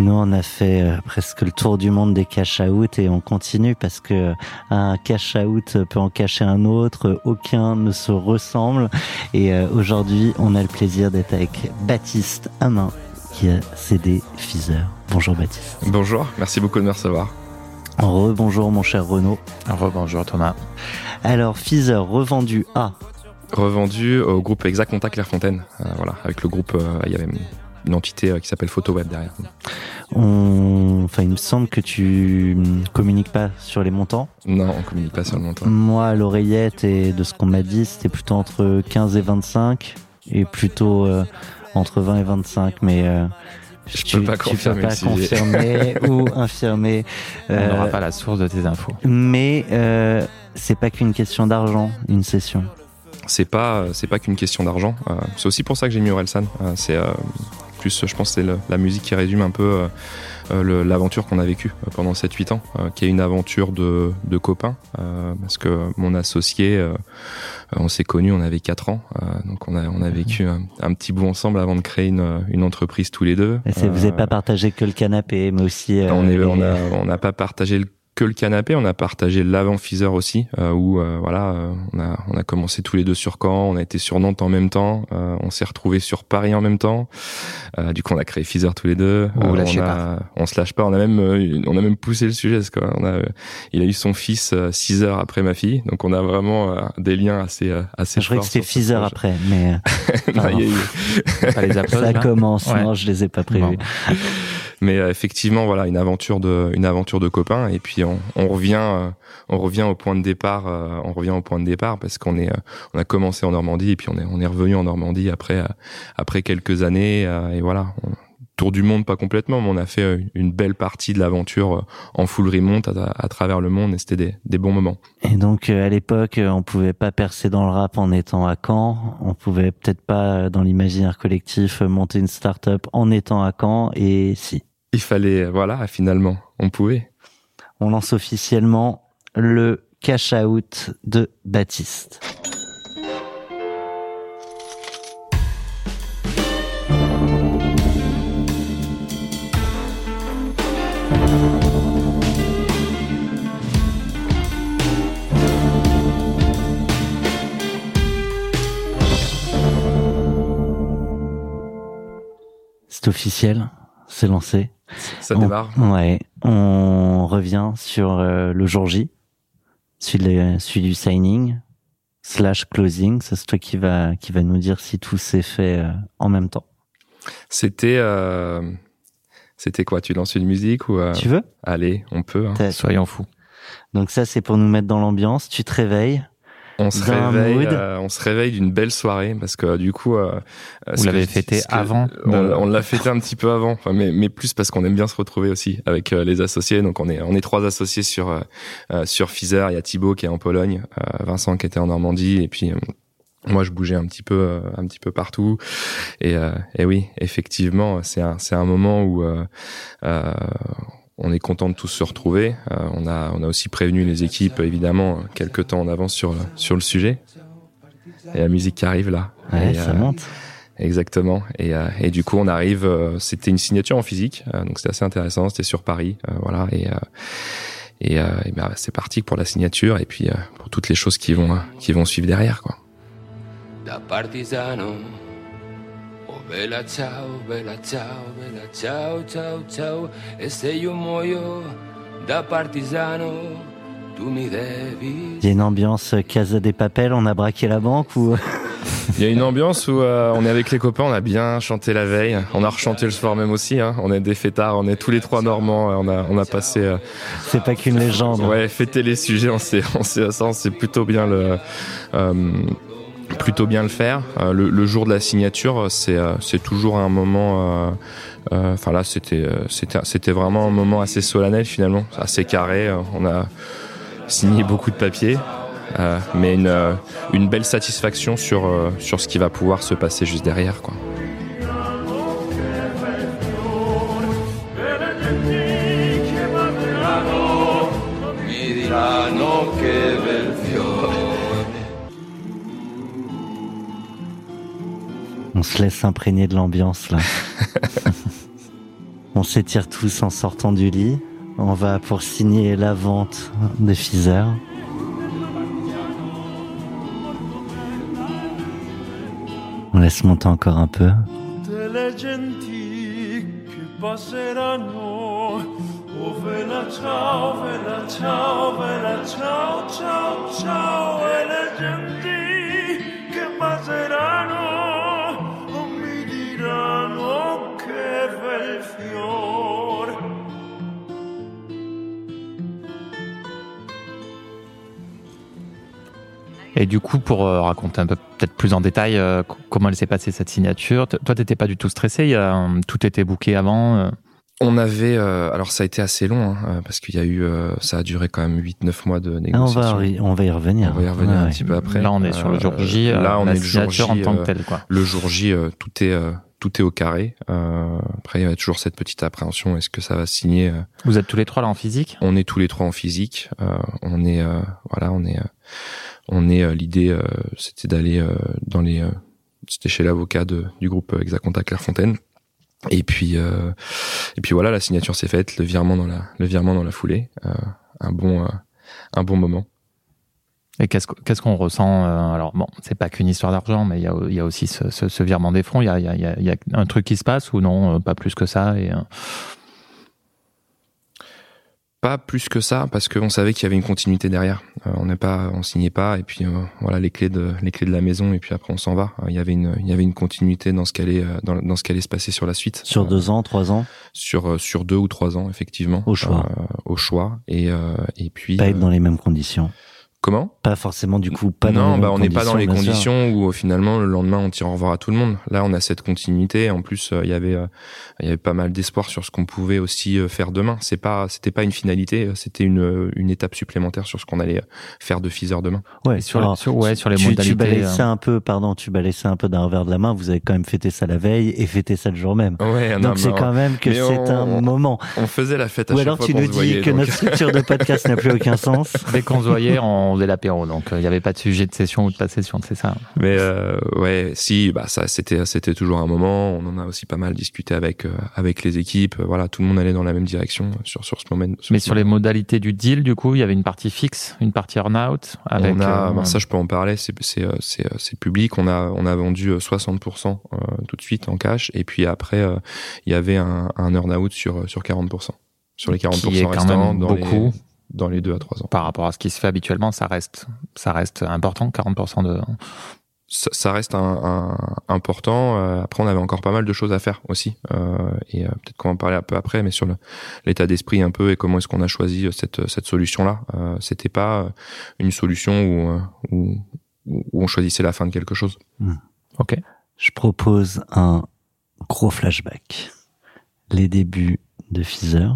Nous, on a fait euh, presque le tour du monde des cash-out et on continue parce que euh, un cash-out peut en cacher un autre, aucun ne se ressemble. Et euh, aujourd'hui, on a le plaisir d'être avec Baptiste Amin qui a cédé Feezer. Bonjour Baptiste. Bonjour, merci beaucoup de me recevoir. Rebonjour mon cher Renaud. Rebonjour Thomas. Alors Feezer revendu à? Revendu au groupe Exact Contact Clairefontaine. Euh, voilà, avec le groupe, euh, il y avait une entité euh, qui s'appelle PhotoWeb derrière. on... Enfin, il me semble que tu communiques pas sur les montants. Non, on communique pas sur le montant. Moi, à l'oreillette et de ce qu'on m'a dit, c'était plutôt entre 15 et 25 et plutôt euh, entre 20 et 25, mais euh, Je tu, peux pas confirmer peux pas confirmer ou infirmer. On n'aura pas la source de tes infos. Mais euh, c'est pas qu'une question d'argent, une session. C'est pas, c'est pas qu'une question d'argent. Euh, c'est aussi pour ça que j'ai mis Orelsan. Euh, c'est euh, plus, je pense, que c'est la musique qui résume un peu euh, euh, l'aventure qu'on a vécue euh, pendant 7-8 ans, euh, qui est une aventure de, de copains. euh, parce que mon associé, euh, on s'est connus, on avait 4 ans. euh, donc on a, on a vécu un, un petit bout ensemble avant de créer une, une entreprise tous les deux. Et vous n'avez pas partagé que le canapé, mais aussi. euh, on les- on a, on n'a pas partagé le- que le canapé, on a partagé l'avant Feezer aussi, euh, où euh, voilà, euh, on a, on a commencé tous les deux sur Caen, on a été sur Nantes en même temps, euh, on s'est retrouvés sur Paris en même temps. Euh, du coup, on a créé Feezer tous les deux. Euh, on, a, on se lâche pas. On a même, euh, on a même poussé le sujet. Parce qu'on a, euh, il a eu son fils euh, six heures après ma fille, donc on a vraiment euh, des liens assez, euh, assez Je croyais que c'était Feezer après, mais euh, Non, il y a eu- Pas les ça là commence. Ouais. Non, je les ai pas prévus. Bon. Mais euh, effectivement, voilà, une aventure de, une aventure de copains. Et puis on, on revient, euh, on revient au point de départ. euh, on revient au point de départ parce qu'on est, on a commencé en Normandie et puis on est, on est revenu en Normandie après, après quelques années. et voilà, on- tour du monde pas complètement, mais on a fait une belle partie de l'aventure en full remonte à, travers le monde et c'était des, des bons moments. Et donc à l'époque, on pouvait pas percer dans le rap en étant à Caen. On pouvait peut-être pas dans l'imaginaire collectif monter une start-up en étant à Caen. Et si, Il fallait, voilà, finalement, on pouvait. on lance officiellement le cash out de Baptiste. C'est officiel, c'est lancé. Ça On- démarre. Ouais, on revient sur euh, le jour J, celui, de- celui du signing slash closing. C'est toi qui va qui va nous dire si tout s'est fait euh, en même temps. C'était, euh, c'était quoi? Tu lances une musique ou euh, Tu veux? Allez, on peut. hein. Soyons fous. Donc ça c'est pour nous mettre dans l'ambiance. Tu te réveilles. On se réveille, euh, on se réveille d'une belle soirée parce que du coup, euh, euh, Vous l'avez fêté avant On, l'a fêté un petit peu avant, enfin, mais, mais plus parce qu'on aime bien se retrouver aussi avec euh, les associés. Donc on est on est trois associés sur euh, sur Feezer. Il y a Thibaut qui est en Pologne, euh, Vincent qui était en Normandie et puis moi je bougeais un petit peu un petit peu partout. Et, euh, et oui, effectivement, c'est un c'est un moment où on est content de tous se retrouver. Euh, on a on a aussi prévenu les équipes évidemment quelques temps en avance sur le- sur le sujet. Et la musique qui arrive là. Ouais, Et, ça euh, monte. Exactement. Et, euh, et du coup, on arrive. euh, c'était une signature en physique, euh, donc c'était assez intéressant. C'était sur Paris, euh, voilà. Et euh, et, euh, et ben, c'est parti pour la signature et puis euh, pour toutes les choses qui vont euh, qui vont suivre derrière, quoi. da partigiano. Bella ciao, bella ciao, bella ciao, ciao, ciao. E se io muoio da partigiano, tu mi devi. Il y a une ambiance Casa des Papel. On a braqué la banque ou Il y a une ambiance où euh, on est avec les copains, on a bien chanté la veille, on a rechanté le soir même aussi. Hein. On est des fêtards, on est tous les trois normands. euh, On a on a passé euh, c'est pas qu'une légende. Ouais, fêter les sujets, on s'est, on s'est, ça, on s'est plutôt bien le, euh, plutôt bien le faire. Le, le, jour de la signature, c'est c'est toujours un moment. Enfin là, c'était c'était c'était vraiment un moment assez solennel finalement, assez carré. On a signé beaucoup de papiers. Euh, mais une, euh, une, belle satisfaction sur, euh, sur ce qui va pouvoir se passer juste derrière. Quoi. On se laisse imprégner de l'ambiance là. On s'étire tous en sortant du lit. On va pour signer la vente de Fizer. On laisse monter encore un peu. Et du coup, pour euh, raconter un peu peut-être plus en détail euh, comment elle s'est passée cette signature, toi, t'étais pas du tout stressé, il y a, tout était booké avant euh? On avait, alors ça a été assez long hein, parce qu'il y a eu, ça a duré quand même 8-9 mois de négociation. Ah, on, va, on va y revenir. On va y revenir un petit peu après. Là, on est sur le jour J. là, on est le jour J en tant que tel. Quoi. Le jour J, tout est tout est au carré. après, il y a toujours cette petite appréhension. Est-ce que ça va signer Vous êtes tous les trois là en physique? On est tous les trois en physique. on est, voilà, on est on est euh, l'idée euh, c'était d'aller euh, dans les c'était chez l'avocat du groupe Exaconta Clairefontaine et puis et puis voilà la signature s'est faite le virement dans la le virement dans la foulée un bon un bon moment et qu'est-ce qu'on ressent Alors bon, c'est pas qu'une histoire d'argent, mais il y a, y a aussi ce, ce, virement des fonds. Il y a, y, a, y a, un truc qui se passe ou non Pas plus que ça. Et pas plus que ça parce qu'on savait qu'il y avait une continuité derrière. Euh, on n'est pas, on signait pas et puis euh, voilà les clés de les clés de la maison et puis après on s'en va. Euh, il y avait une il y avait une continuité dans ce qu'allait dans, dans ce qu'allait se passer sur la suite. Sur deux ans, trois ans? Sur sur deux ou trois ans effectivement. Au choix. au choix et et puis. Pas être dans les mêmes conditions. Comment? Pas forcément du coup. Pas non, dans bah on n'est pas dans les conditions où finalement le lendemain on tire au revoir à tout le monde. Là, on a cette continuité. En plus, euh, il y avait euh, il y avait pas mal d'espoir sur ce qu'on pouvait aussi euh, faire demain. C'est pas c'était pas une finalité, c'était une une étape supplémentaire sur ce qu'on allait faire de Fizer demain. Ouais, sur, ouais, sur les tu, modalités. Tu balayais ça un peu, pardon, tu balayais ça un peu d'un revers de la main. Vous avez quand même fêté ça la veille et fêté ça le jour même. Ouais, Donc c'est quand même que c'est un moment. On faisait la fête à Ou chaque alors fois tu nous dis voyait, que donc. notre structure de podcast n'a plus aucun sens. Dès qu'on se voyait, on faisait l'apéro. Donc il n'y avait pas de sujet de session ou de pas de session, c'est ça. Mais euh, ouais, si, bah ça, c'était c'était toujours un moment. On en a aussi pas mal discuté avec euh, avec les équipes. Voilà, tout le monde allait dans la même direction sur sur ce moment. Mais ce sur les modalités du deal, du coup, il y avait une partie fixe, une partie earn-out. Avec, on a, euh, bah, ça, je peux en parler. C'est c'est euh, c'est euh, c'est public. On a on a vendu 60% euh, tout de suite en cash, et puis après euh, il y avait un, un earn-out sur sur 40%. Sur les 40% Qui est quand restants, même dans beaucoup. les dans les deux à trois ans. par rapport à ce qui se fait habituellement, ça reste, ça reste important, 40% de. ça, ça reste un, un- important. Euh, après, on avait encore pas mal de choses à faire aussi, euh, et euh, peut-être qu'on va en parler un peu après, mais sur le- l'état d'esprit un peu et comment est-ce qu'on a choisi euh, cette cette solution-là. Euh, C'était pas une solution où, où où on choisissait la fin de quelque chose. Ok. Je propose un gros flashback. Les débuts de Fizer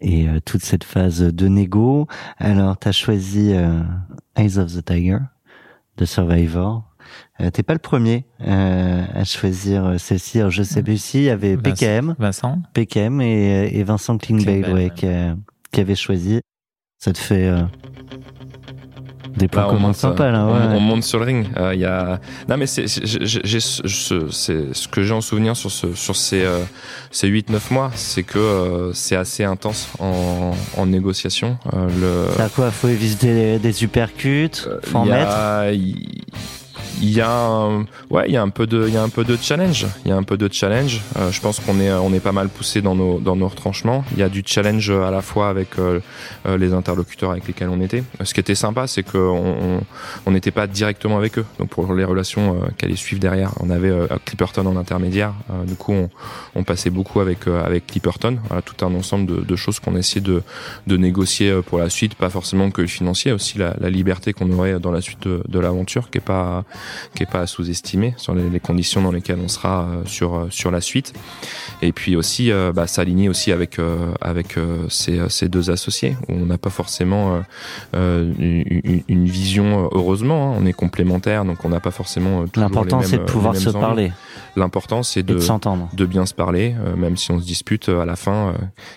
et euh, toute cette phase de négo. Alors, tu as choisi euh, Eyes of the Tiger de Survivor. Euh, T'es pas le premier euh, à choisir euh, celle-ci. Je sais plus si il y avait Vincent. PKM, Vincent PKM et, et Vincent Klingbeil, ouais, qui, qui avait choisi. Ça te fait euh, des points Là, communs monte, sympas là. on, Ouais. on monte sur le ring. Euh, Il y a non mais c'est ce- que j'ai en souvenir sur ce sur ces euh, ces 8 9 mois, c'est que euh, c'est assez intense en en négociation. Euh, le C'est à quoi Faut éviter des, des supercuts, faut en mettre? Il y a un, ouais, il y a un peu de, il y a un peu de challenge. Il y a un peu de challenge. Euh, je pense qu'on est, on est pas mal poussé dans nos, dans nos retranchements. Il y a du challenge à la fois avec euh, euh, les interlocuteurs avec lesquels on était. Ce qui était sympa, c'est qu'on on n'était pas directement avec eux. Donc pour les relations euh, qui allaient suivre derrière, on avait euh, Clipperton en intermédiaire. Euh, du coup, on, on passait beaucoup avec euh, avec Clipperton. Voilà, tout un ensemble de, de choses qu'on essayait de, de négocier euh, pour la suite. Pas forcément que le financier, aussi la, la liberté qu'on aurait dans la suite de, de l'aventure, qui est pas qui est pas à sous-estimer sur les, les, conditions dans lesquelles on sera sur sur la suite. Et puis aussi bah, s'aligner aussi avec avec ces, ces deux associés où on n'a pas forcément une, une, vision heureusement. Hein, on est complémentaires donc on n'a pas forcément. L'important c'est de pouvoir se parler. L'important c'est de, de, de bien se parler, même si on se dispute à la fin,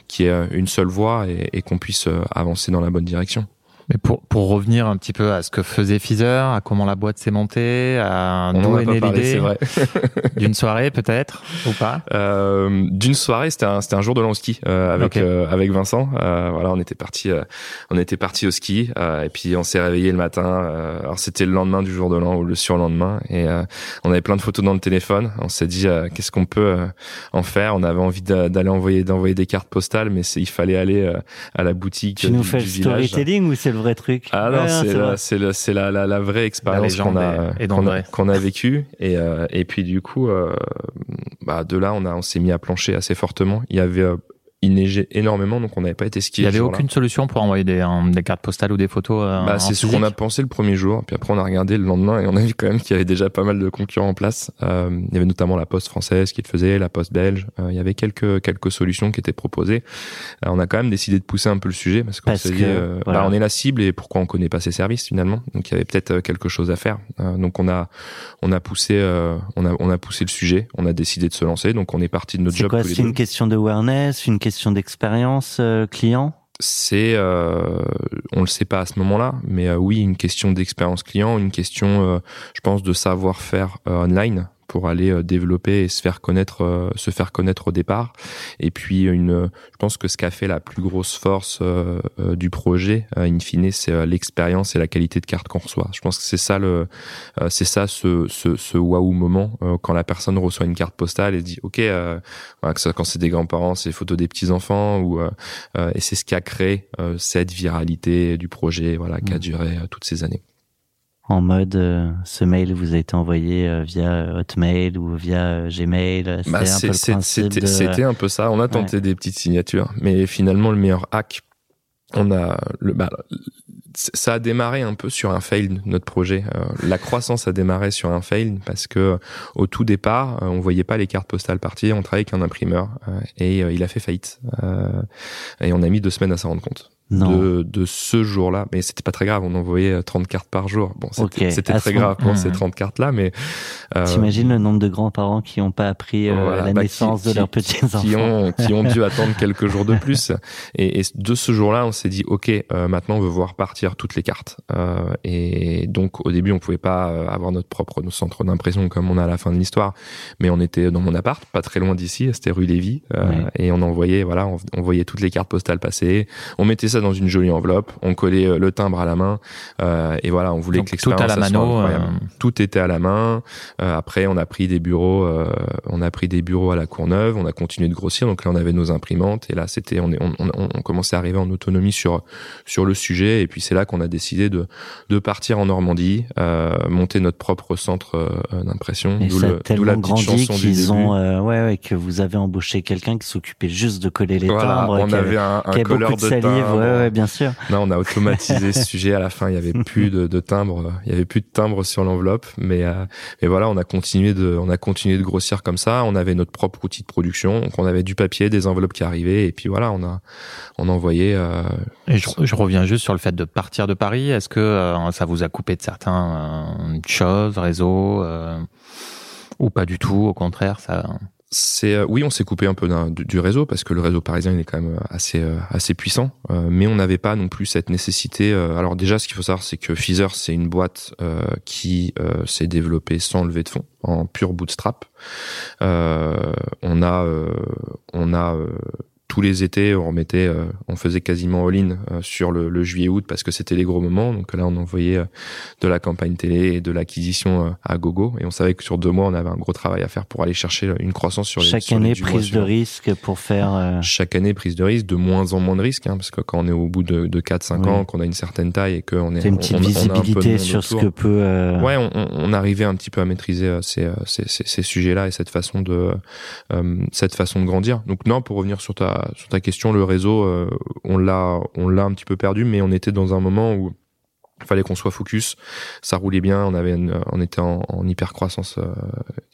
qui est une seule voix et, et qu'on puisse avancer dans la bonne direction. Mais pour, pour revenir un petit peu à ce que faisait Feezer, à comment la boîte s'est montée, à d'où est née l'idée d'une soirée peut-être ou pas? Euh, D'une soirée, c'était un, c'était un jour de long ski euh, avec euh, avec Vincent. Euh, voilà, on était parti euh, on était parti au ski et puis on s'est réveillé le matin. alors c'était le lendemain du jour de l'an ou le surlendemain et on avait plein de photos dans le téléphone. On s'est dit qu'est-ce qu'on peut en faire? On avait envie d'aller envoyer d'envoyer des cartes postales, mais il fallait aller à la boutique. Tu nous fais le storytelling ou c'est le vrai truc. Ah non, c'est c'est la, la, la, vraie expérience qu'on a qu'on a, qu'on a vécue et euh, et puis du coup euh, bah de là on a on s'est mis à plancher assez fortement. Il y avait euh, il neigeait énormément, donc on n'avait pas été skié. Il n'y avait aucune solution pour envoyer des, des, cartes postales ou des photos. Euh, bah, c'est ce qu'on a pensé le premier jour, puis après on a regardé le lendemain et on a vu quand même qu'il y avait déjà pas mal de concurrents en place. Euh, il y avait notamment la Poste française qui le faisait, la Poste belge. Euh, il y avait quelques quelques solutions qui étaient proposées. Euh, on a quand même décidé de pousser un peu le sujet parce qu'on s'est dit, euh, bah, on est la cible et pourquoi on connaît pas ces services finalement. Donc il y avait peut-être quelque chose à faire. donc on a on a poussé on a on a poussé le sujet. On a décidé de se lancer. Donc on est parti de notre job. C'est C'est une question de awareness, une question d'expérience euh, client? C'est euh, on le sait pas à ce moment-là mais euh, oui une question d'expérience client une question je pense de savoir-faire online pour aller euh, développer et se faire connaître, euh, se faire connaître au départ. Et puis une, je pense que ce qu'a fait la plus grosse force euh, du projet, in fine, c'est l'expérience et la qualité de carte qu'on reçoit. Je pense que c'est ça le, c'est ça ce, ce, ce waouh moment quand la personne reçoit une carte postale et dit ok, quand c'est des grands-parents, c'est photos des petits enfants ou et c'est ce qui a créé cette viralité du projet, voilà, qui a mmh. duré toutes ces années en mode euh, ce mail vous a été envoyé euh, via Hotmail ou via euh, Gmail bah, C'était un peu ça. On a tenté des petites signatures, mais finalement le meilleur hack, on a le bah, ça a démarré un peu sur un fail notre projet. la croissance a démarré sur un fail parce que au tout départ, on voyait pas les cartes postales partir. On travaillait avec un imprimeur et il a fait faillite. et on a mis deux semaines à s'en rendre compte de, de ce jour-là. Mais c'était pas très grave, on envoyait 30 euh, cartes par jour. Bon, c'était très grave pour ces 30 cartes-là, mais... Euh, T'imagines le nombre de grands-parents qui n'ont pas appris euh, la bah, naissance de leurs petits-enfants qui ont, qui ont dû attendre quelques jours de plus. Et, et de ce jour-là, on s'est dit, OK, euh, maintenant on veut voir partir toutes les cartes. Euh, et donc au début, on pouvait pas avoir notre propre centre d'impression comme on a à la fin de l'histoire, mais on était dans mon appart, pas très loin d'ici, c'était rue Lévy, et on envoyait, voilà, on, on voyait toutes les cartes postales passer, on mettait ça dans une jolie enveloppe, on collait euh, le timbre à la main euh, et voilà, on voulait que l'expérience tout à la mano, euh, Tout était à la main. après, on a pris des bureaux, on a pris des bureaux à la Courneuve, on a continué de grossir. Donc là, on avait nos imprimantes et là, c'était on, on, on, on commençait à arriver en autonomie sur sur le sujet. Et puis c'est là qu'on a décidé de de partir en Normandie, monter notre propre centre d'impression. D'où la petite chanson du début. Ont, ouais, ouais, que vous avez embauché quelqu'un qui s'occupait juste de coller les timbres. On avait, un, un colleur de, salive, Ouais, ouais, bien sûr. Non, on a automatisé ce sujet. À la fin, il y avait plus de, de timbre, il y avait plus de timbre sur l'enveloppe. Mais, euh, mais voilà, on a continué de, on a continué de grossir comme ça. On avait notre propre outil de production. Donc, on avait du papier, des enveloppes qui arrivaient, et puis voilà, on a, on envoyait. Euh... Et je, je, reviens juste sur le fait de partir de Paris. Est-ce que euh, ça vous a coupé de certaines euh, choses, réseaux, euh, ou pas du tout? Au contraire, ça c'est euh, oui, on s'est coupé un peu du réseau parce que le réseau parisien il est quand même euh, assez euh, assez puissant, mais on n'avait pas non plus cette nécessité. alors déjà, ce qu'il faut savoir, c'est que Feezer c'est une boîte qui s'est développée sans lever de fonds, en pur bootstrap. on a on a tous les étés, on remettait, euh, on faisait quasiment all-in euh, sur le, le juillet-août parce que c'était les gros moments. Donc là, on envoyait euh, de la campagne télé et de l'acquisition à gogo. Et on savait que sur deux mois, on avait un gros travail à faire pour aller chercher une croissance sur les Chaque année, prise de risque pour faire. Chaque année, prise de risque, de moins en moins de risques, hein, parce que quand on est au bout de, de 4-5 ans, qu'on a une certaine taille et qu'on est. une petite visibilité sur ce que peut. Ouais, on, on, arrivait un petit peu à maîtriser ces, ces, ces, ces sujets-là et cette façon de cette façon de grandir. Donc non, pour revenir sur ta sur ta question, le réseau, euh, on l'a, on l'a un petit peu perdu, mais on était dans un moment où fallait qu'on soit focus. Ça roulait bien, on avait, on était en, hyper croissance. Euh,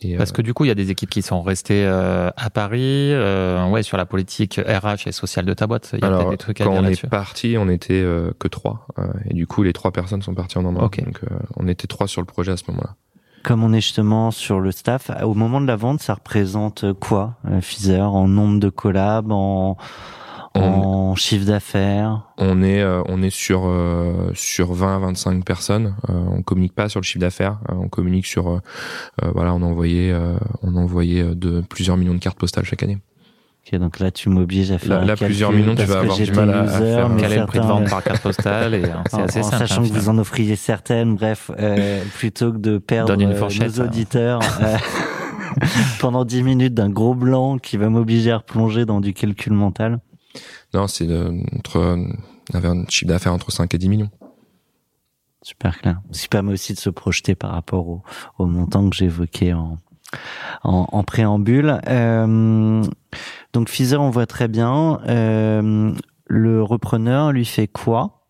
et, Parce que du coup, il y a des équipes qui sont restées euh, à Paris, euh, ouais, sur la politique RH et sociale de ta boîte. Il y a Alors, des trucs à quand dire on est parti, on était que trois, et du coup, les trois personnes sont parties en Normandie. Ok. Donc, on était trois sur le projet à ce moment-là. Comme on est justement sur le staff, au moment de la vente, ça représente quoi, euh, Fizer, en nombre de collabs, en, en chiffre d'affaires? On est euh, on est sur euh, sur 20 à 25 personnes. Euh, on communique pas sur le chiffre d'affaires. Euh, on communique sur euh, voilà on envoyait on envoyait de plusieurs millions de cartes postales chaque année. Ok, donc là tu m'obliges à faire Là, un là, calcul plusieurs millions, tu vas avoir du mal à- faire mais Quel est le prix de vente par carte postale et euh, c'est en, assez en simple. sachant hein, que vous en offriez certaines, bref, euh, plutôt que de perdre une euh, nos hein. auditeurs euh, pendant 10 minutes d'un gros blanc qui va m'obliger à replonger dans du calcul mental. Non, c'est euh, entre on avait un chiffre d'affaires entre 5 et 10 millions. Super clair. Ce qui permet aussi de se projeter par rapport au, au montant que j'évoquais en, en, préambule. Euh, donc Fizer, on voit très bien. Euh, le repreneur lui fait quoi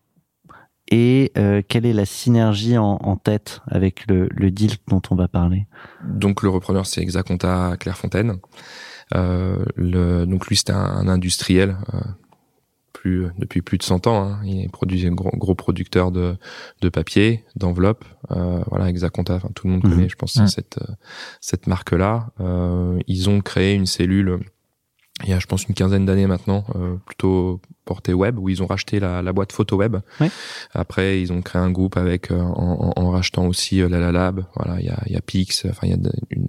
Et euh, quelle est la synergie en, tête avec le, deal dont on va parler? Donc le repreneur c'est Exaconta Clairefontaine. Donc lui c'était un, industriel plus depuis plus de 100 ans. Hein. Il un gros, gros producteur de, de papier, d'enveloppes. Euh, voilà Exaconta, enfin, tout le monde Mhm. connaît, je pense, cette cette marque là. Euh, ils ont créé une cellule il y a je pense une quinzaine d'années maintenant, euh, plutôt portée web, où ils ont racheté la, la boîte photo web. Ouais. Après, ils ont créé un groupe avec euh, en, en- en rachetant aussi euh, la La Lab. Voilà, il y a, il y a Pix, enfin il y a une,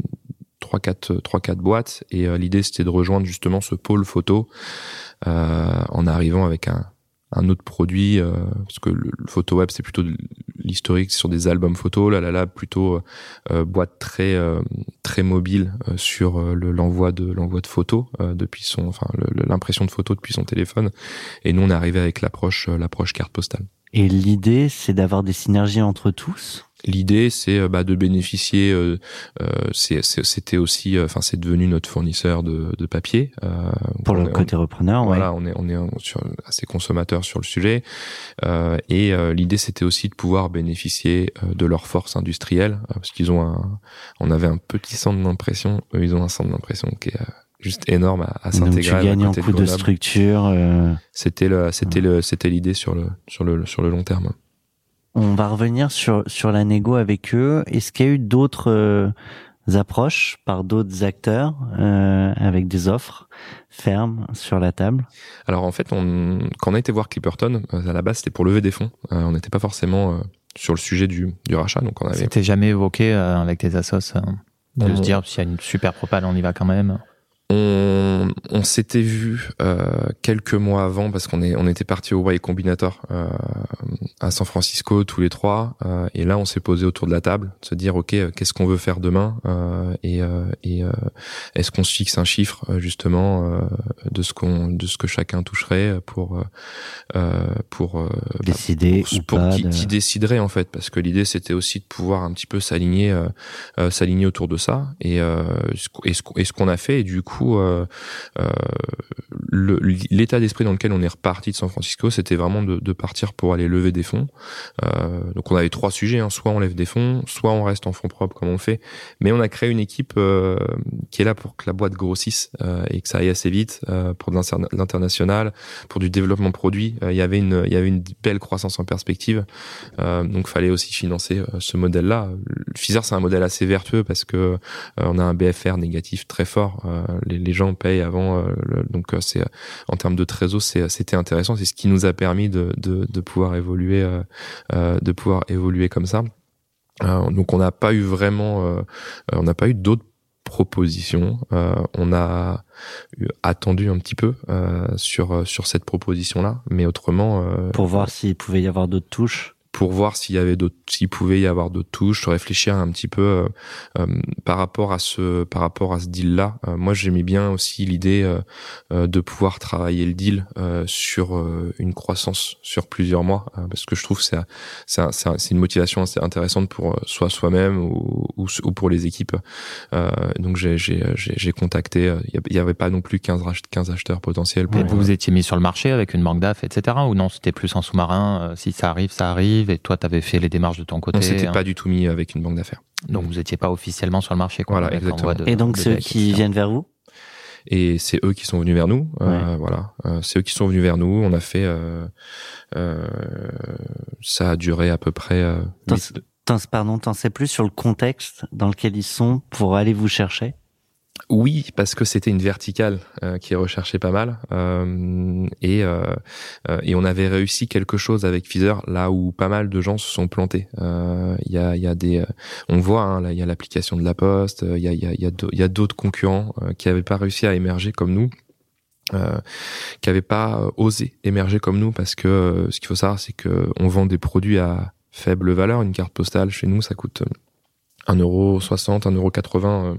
trois quatre trois quatre boîtes. Et euh, l'idée c'était de rejoindre justement ce pôle photo euh, en arrivant avec un un autre produit euh, parce que le, le photo web c'est plutôt l'historique sur des albums photos là là là plutôt euh, boîte très euh, très mobile euh, sur euh, le l'envoi de l'envoi de photos euh, depuis son enfin l'impression de photos depuis son téléphone. Et nous on est arrivé avec l'approche euh, l'approche carte postale. Et l'idée, c'est d'avoir des synergies entre tous? L'idée, c'est euh, bah, de bénéficier. euh, euh, C'était aussi, euh, enfin, c'est devenu notre fournisseur de, de papier. euh, Pour on le est- côté repreneur, ouais. Voilà, on est on est sur, assez consommateur sur le sujet. Euh, et euh, l'idée, c'était aussi de pouvoir bénéficier euh, de leur force industrielle, euh, parce qu'ils ont un, on avait un petit centre d'impression, eux, ils ont un centre d'impression qui est euh, juste énorme à, à Donc tu s'intégrer. gagnes en coût de Grenoble. structure. euh, C'était le, c'était le, c'était l'idée sur le, sur le, sur le long terme. On va revenir sur sur la négo avec eux. Est-ce qu'il y a eu d'autres euh, approches par d'autres acteurs euh, avec des offres fermes sur la table? Alors en fait, on, quand on a été voir Clipperton, euh, à la base c'était pour lever des fonds. Euh, on n'était pas forcément euh, sur le sujet du, du rachat, donc on avait. C'était jamais évoqué euh, avec tes assos euh, de On- se dire s'il y a une super propale, on y va quand même. On, on s'était vu euh, quelques mois avant parce qu'on est on était parti au Y Combinator euh, à San Francisco tous les trois euh, et là on s'est posé autour de la table de se dire ok euh, qu'est-ce qu'on veut faire demain euh, et, euh, et euh, est-ce qu'on se fixe un chiffre justement euh, de ce qu'on de ce que chacun toucherait pour pour euh, bah, Décider pour, ou pour pas qui, de- qui déciderait en fait parce que l'idée c'était aussi de pouvoir un petit peu s'aligner s'aligner autour de ça et euh, ce et ce qu'on a fait et du coup euh, euh, l'état d'esprit dans lequel on est reparti de San Francisco c'était vraiment de, de partir pour aller lever des fonds. Euh, donc on avait trois sujets hein. soit on lève des fonds soit on reste en fonds propres comme on fait. Mais on a créé une équipe qui est là pour que la boîte grossisse et que ça aille assez vite pour de l'inter- l'international pour du développement produit. Il y avait une il y avait une belle croissance en perspective. Euh, donc fallait aussi financer ce modèle là Fizer c'est un modèle assez vertueux parce que euh, on a un BFR négatif très fort les, gens payent avant euh, le- donc euh, c'est en termes de trésor c'était intéressant. C'est ce qui nous a permis de de, de pouvoir évoluer euh, euh, de pouvoir évoluer comme ça. Euh, donc on n'a pas eu vraiment euh, on n'a pas eu d'autres propositions. Euh, on a attendu un petit peu euh, sur sur cette proposition là mais autrement euh, pour voir s'il pouvait y avoir d'autres touches pour voir s'il y avait d'autres, s'il pouvait y avoir d'autres touches, réfléchir un petit peu euh, euh, par rapport à ce, par rapport à ce deal-là. Euh, moi, j'aimais bien aussi l'idée de pouvoir travailler le deal euh, sur euh, une croissance sur plusieurs mois, euh, parce que je trouve que c'est, c'est, c'est, un- c'est une motivation assez intéressante pour euh, soit soi-même ou, ou, ou pour les équipes. Euh, donc j'ai, j'ai, j'ai, contacté. Il y avait pas non plus 15, rach- 15 acheteurs potentiels. Pour, vous vous étiez mis sur le marché avec une banque d'AF, etc. Ou non, c'était plus en sous-marin, euh, si ça arrive, ça arrive. Arrive et toi, tu avais fait les démarches de ton côté. On s'était hein. pas du tout mis avec une banque d'affaires. Donc, vous n'étiez pas officiellement sur le marché. Quoi, Voilà, exactement. de- Et donc, ceux qui viennent vers vous? Et c'est eux qui sont venus vers nous. Euh, voilà, Euh, c'est eux qui sont venus vers nous. On a fait. euh, euh, ça a duré à peu près. euh, T'en- huit- T'en- Pardon, t'en sais plus sur le contexte dans lequel ils sont pour aller vous chercher? Oui, parce que c'était une verticale euh, qui recherchait pas mal euh, et euh, euh, et on avait réussi quelque chose avec Feather là où pas mal de gens se sont plantés. Euh, Il y a y a des on voit hein, là il y a l'application de la Poste, il y a il y a y a d'autres concurrents qui avaient pas réussi à émerger comme nous. Qui avaient pas osé émerger comme nous parce que ce qu'il faut savoir c'est que on vend des produits à faible valeur une carte postale chez nous ça coûte euh, 1,60€, 1,80€ euh,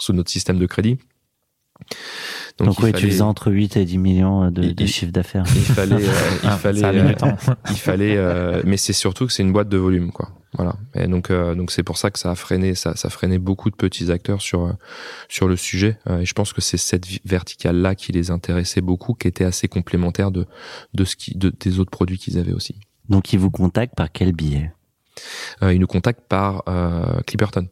sous notre système de crédit. Donc, oui, tu faisais entre 8 et 10 millions de, Il- de chiffre d'affaires. il fallait, euh, il Ah, fallait, euh, il fallait, euh, mais c'est surtout que c'est une boîte de volume, quoi. Voilà. Et donc, euh, donc c'est pour ça que ça a freiné, ça, ça a freiné beaucoup de petits acteurs sur euh, sur le sujet. Euh, et je pense que c'est cette vi- verticale-là qui les intéressait beaucoup, qui était assez complémentaire de de ce qui, de, des autres produits qu'ils avaient aussi. Donc, ils vous contactent par quel billet Euh, ils nous contactent par euh, Clipperton.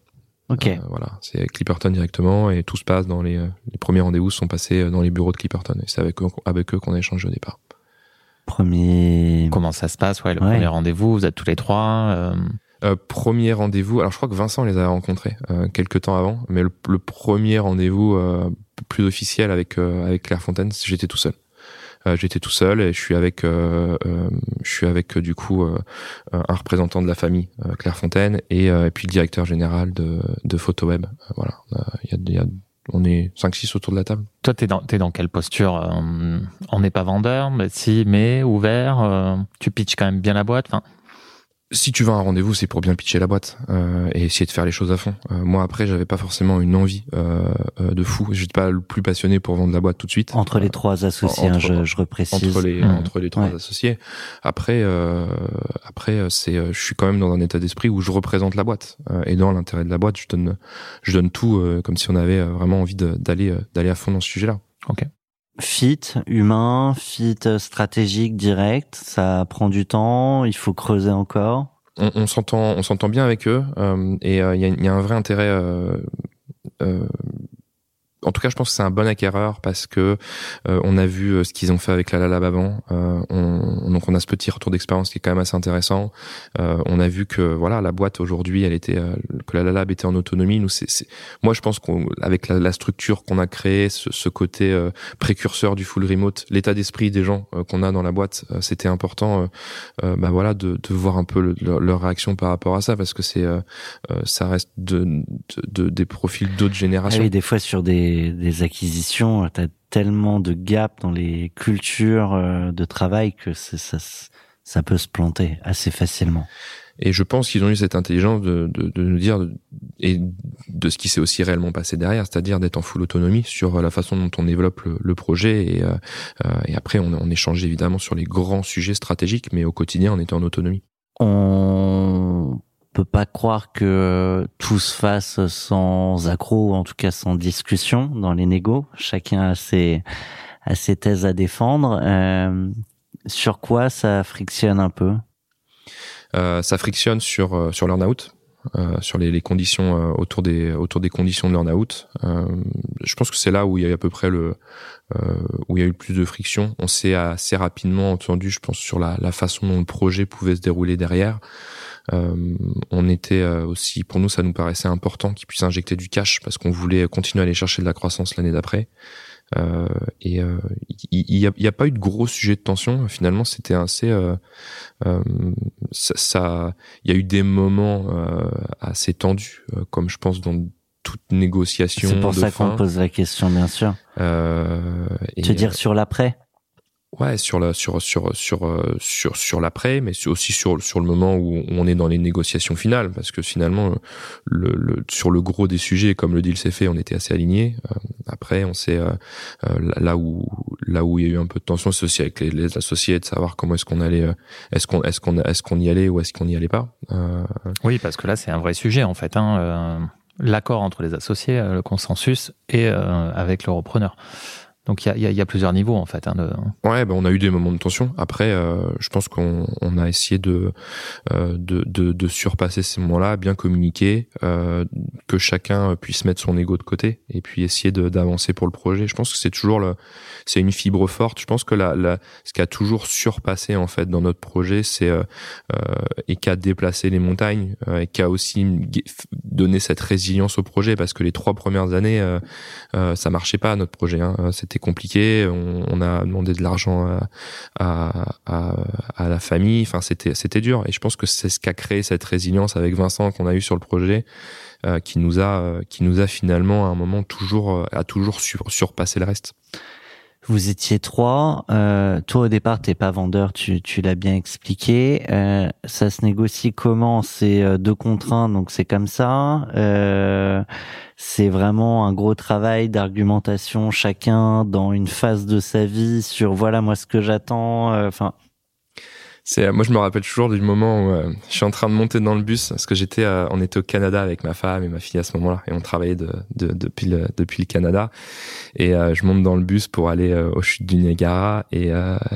Ok. Euh, voilà, c'est Clipperton directement et tout se passe dans les, euh, les premiers rendez-vous sont passés euh, dans les bureaux de Clipperton et c'est avec eux, avec eux qu'on a échangé au départ. Premier. Comment ça se passe Ouais, le Ouais. premier rendez-vous, vous êtes tous les trois. euh, Euh, premier rendez-vous, alors je crois que Vincent les a rencontrés euh, quelques temps avant, mais le, le premier rendez-vous euh, plus officiel avec euh, avec Claire Fontaine, j'étais tout seul. Euh, j'étais tout seul et je suis avec euh, euh, je suis avec du coup un représentant de la famille Claire Fontaine et, et puis le directeur général de de PhotoWeb. Voilà, il y a, y a- on est 5 6 autour de la table. Toi, t'es dans, t'es dans quelle posture On n'est pas vendeur, mais si, mais ouvert. euh, tu pitches quand même bien la boîte. Enfin, si tu vas à un rendez-vous, c'est pour bien pitcher la boîte euh, et essayer de faire les choses à fond. Euh, moi, après, j'avais pas forcément une envie euh, euh, de fou. J'étais pas le plus passionné pour vendre la boîte tout de suite. Entre les trois associés, hein, entre- je, je reprécise. entre les Mmh. entre les trois Ouais. associés. Après, euh, après, euh, c'est, euh, je suis quand même dans un état d'esprit où je représente la boîte euh, et dans l'intérêt de la boîte, je donne, je donne tout euh, comme si on avait euh, vraiment envie d'aller euh, d'aller à fond dans ce sujet-là. Fit humain, fit euh, stratégique direct, ça prend du temps, il faut creuser encore. on, s'entend on s'entend bien avec eux euh, et euh, il y, a, y a un vrai intérêt euh, en tout cas, je pense que c'est un bon acquéreur parce que euh, on a vu euh, ce qu'ils ont fait avec la Lalab avant. Euh, on, donc on a ce petit retour d'expérience qui est quand même assez intéressant. Euh, on a vu que voilà, la boîte aujourd'hui, elle était euh, que la Lalab était en autonomie. Nous, c'est, moi, je pense qu'avec la, la structure qu'on a créée, ce, ce côté euh, précurseur du full remote, l'état d'esprit des gens euh, qu'on a dans la boîte, euh, c'était important. Bah voilà, de, de voir un peu le- leur, leur réaction par rapport à ça parce que c'est ça reste de, de, de- des profils d'autres Ah générations. oui, des fois sur des, des acquisitions, t'as tellement de gaps dans les cultures euh, de travail que ça, ça peut se planter assez facilement. Et je pense qu'ils ont eu cette intelligence de, de, de nous dire, et de ce qui s'est aussi réellement passé derrière, c'est-à-dire d'être en full autonomie sur la façon dont on développe le, le projet. Et, euh, euh, et après, on, on échange évidemment sur les grands sujets stratégiques, mais au quotidien, on était en autonomie. On peut pas croire que tout se fasse sans accroc, ou en tout cas sans discussion dans les négos. Chacun a ses, a ses thèses à défendre. Euh, sur quoi ça frictionne un peu? Euh, ça frictionne sur euh, sur l'earn-out, euh, sur les, les conditions euh, autour des autour des conditions de l'earn-out. Euh, je pense que c'est là où il y a à peu près le euh, où il y a eu le plus de friction. On s'est assez rapidement entendu, je pense, sur la, la façon dont le projet pouvait se dérouler derrière. Euh, on était euh, aussi, pour nous, ça nous paraissait important qu'ils puissent injecter du cash parce qu'on voulait continuer à aller chercher de la croissance l'année d'après. Euh, et euh, il n'y a, a pas eu de gros sujet de tension. Finalement, c'était assez. Euh, euh, ça, ça- il y a eu des moments euh, assez tendus, euh, comme je pense dans toute négociation. C'est pour de ça qu'on pose la question, bien sûr. Euh, et, Tu veux dire sur l'après Ouais, sur la sur sur sur euh, sur sur l'après, mais aussi sur sur le moment où on est dans les négociations finales, parce que finalement, le, le sur le gros des sujets, comme le deal s'est fait, on était assez alignés. Euh, après, on s'est euh, là où là où il y a eu un peu de tension, c'est aussi avec les, les associés de savoir comment est-ce qu'on allait, est-ce qu'on est-ce qu'on est-ce qu'on y allait ou est-ce qu'on n'y allait pas. Euh, Oui, parce que là, c'est un vrai sujet, en fait. Hein, euh, L'accord entre les associés, le consensus, et euh, avec le repreneur. Donc il y a, plusieurs niveaux en fait. Hein. Ouais, ben on a eu des moments de tension. Après, euh, je pense qu'on on a essayé de, euh, de, de, surpasser ces moments-là, bien communiquer, euh, que chacun puisse mettre son ego de côté et puis essayer d'avancer pour le projet. Je pense que c'est toujours le, c'est une fibre forte. Je pense que la, la, ce qui a toujours surpassé en fait dans notre projet, c'est et qui a déplacé les montagnes et qui a aussi donné cette résilience au projet parce que les trois premières années, ça marchait pas notre projet. Hein. C'était compliqué. On, a demandé de l'argent à, à, la famille. Enfin, c'était c'était dur. Et je pense que c'est ce qui a créé cette résilience avec Vincent qu'on a eu sur le projet, euh, qui nous a qui nous a finalement à un moment toujours a toujours surpassé le reste. Vous étiez trois. Euh, toi, au départ, t'es pas vendeur, tu, tu l'as bien expliqué. Euh, ça se négocie comment? C'est euh, deux contre un, donc c'est comme ça. Euh, c'est vraiment un gros travail d'argumentation, chacun dans une phase de sa vie sur voilà moi ce que j'attends. Euh, enfin, c'est moi je me rappelle toujours du moment où euh, je suis en train de monter dans le bus parce que j'étais euh, on était au Canada avec ma femme et ma fille à ce moment-là et on travaillait de, de, depuis le depuis le Canada. Et euh, je monte dans le bus pour aller au chute du Niagara et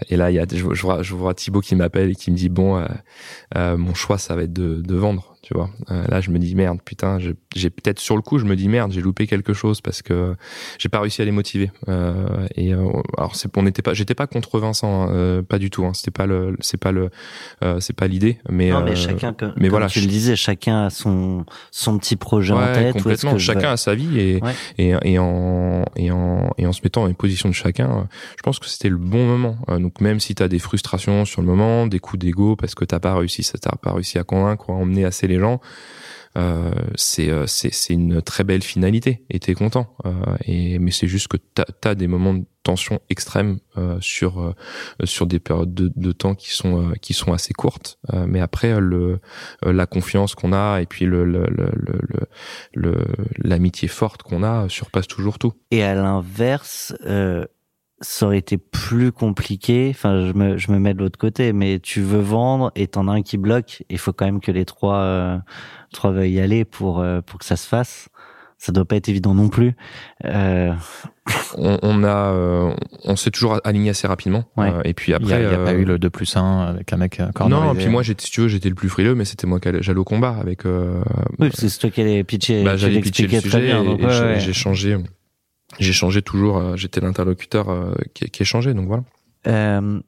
et là il y a je, je vois Thibaut qui m'appelle et qui me dit bon mon choix ça va être de de vendre tu vois. Euh, là, je me dis merde, putain, j'ai peut-être sur le coup, je me dis merde, j'ai loupé quelque chose parce que j'ai pas réussi à les motiver. Euh, et euh, alors c'est, on n'était pas, j'étais pas contre Vincent, hein, pas du tout. Hein, c'était pas le, c'est pas le, c'est pas l'idée. Mais, non, mais chacun, mais voilà, tu le disais, chacun a son son petit projet en tête. Complètement. chacun a sa vie et, et et en et en et en se mettant en position de chacun, je pense que c'était le bon moment. donc même si tu as des frustrations sur le moment, des coups d'ego parce que t'as pas réussi, ça t'a pas réussi à convaincre, à emmener assez les gens, euh, euh, c'est une très belle finalité et t'es content. Euh, et mais c'est juste que t'as as des moments de tension extrême sur sur des périodes de, de, temps qui sont qui sont assez courtes. mais après le la confiance qu'on a et puis le le le l'amitié forte qu'on a surpasse toujours tout. Et à l'inverse. Euh ça aurait été plus compliqué. Enfin, je me, je me mets de l'autre côté, mais tu veux vendre et t'en as un qui bloque. Il faut quand même que les trois, euh, trois veuillent y aller pour, euh, pour que ça se fasse. Ça doit pas être évident non plus. Euh... On, on, a, euh, on s'est toujours aligné assez rapidement. Ouais. et puis après, il n'y a, a, pas eu le 2 plus 1 avec un mec. Non, puis moi, j'étais, si tu veux, j'étais le plus frileux, mais c'était moi qui j'allais au combat avec. oui, parce que c'est toi qui allais pitcher. Bah, j'allais pitcher le sujet et, j'ai changé j'ai changé toujours. Euh, j'étais l'interlocuteur euh, qui, qui échangeait, donc voilà. Euh,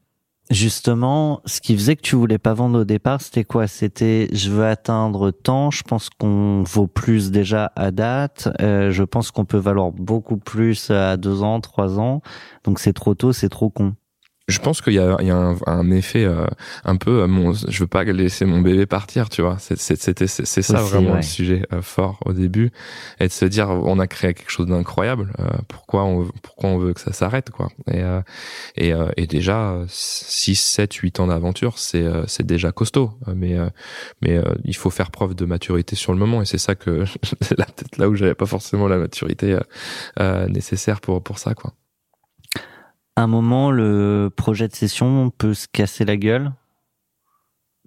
justement, ce qui faisait que tu voulais pas vendre au départ, c'était quoi? C'était je veux atteindre tant. Je pense qu'on vaut plus déjà à date. Euh, je pense qu'on peut valoir beaucoup plus à deux ans, trois ans. Donc c'est trop tôt, c'est trop con je pense qu'il y a, il y a un, un, effet euh, un peu euh, mon, je veux pas laisser mon bébé partir tu vois. C'était c'est ça vraiment le sujet euh, fort au début. Et de se dire on a créé quelque chose d'incroyable pourquoi on pourquoi on veut que ça s'arrête quoi. Et et, et déjà 6 7 8 ans d'aventure c'est c'est déjà costaud. Mais mais il faut faire preuve de maturité sur le moment. Et c'est ça que là peut-être là où j'avais pas forcément la maturité nécessaire pour pour ça quoi un moment, le projet de session peut se casser la gueule?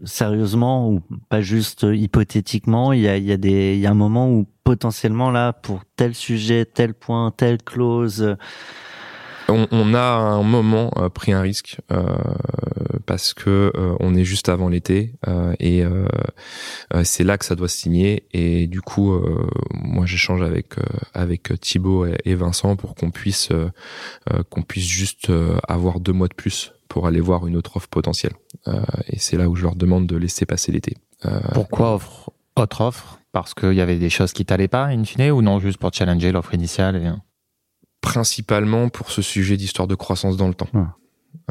Sérieusement ou pas juste hypothétiquement? Il y a, y a il y a un moment où potentiellement là, pour tel sujet, tel point, telle clause, on, a à un moment euh, pris un risque euh, parce que euh, on est juste avant l'été et c'est là que ça doit se signer. Et du coup moi j'échange avec avec Thibaut et, Vincent pour qu'on puisse qu'on puisse juste avoir deux mois de plus pour aller voir une autre offre potentielle. Et c'est là où je leur demande de laisser passer l'été. Pourquoi offre autre offre? Parce qu'il y avait des choses qui t'allaient pas in fine ou non juste pour challenger l'offre initiale et principalement pour ce sujet d'histoire de croissance dans le temps.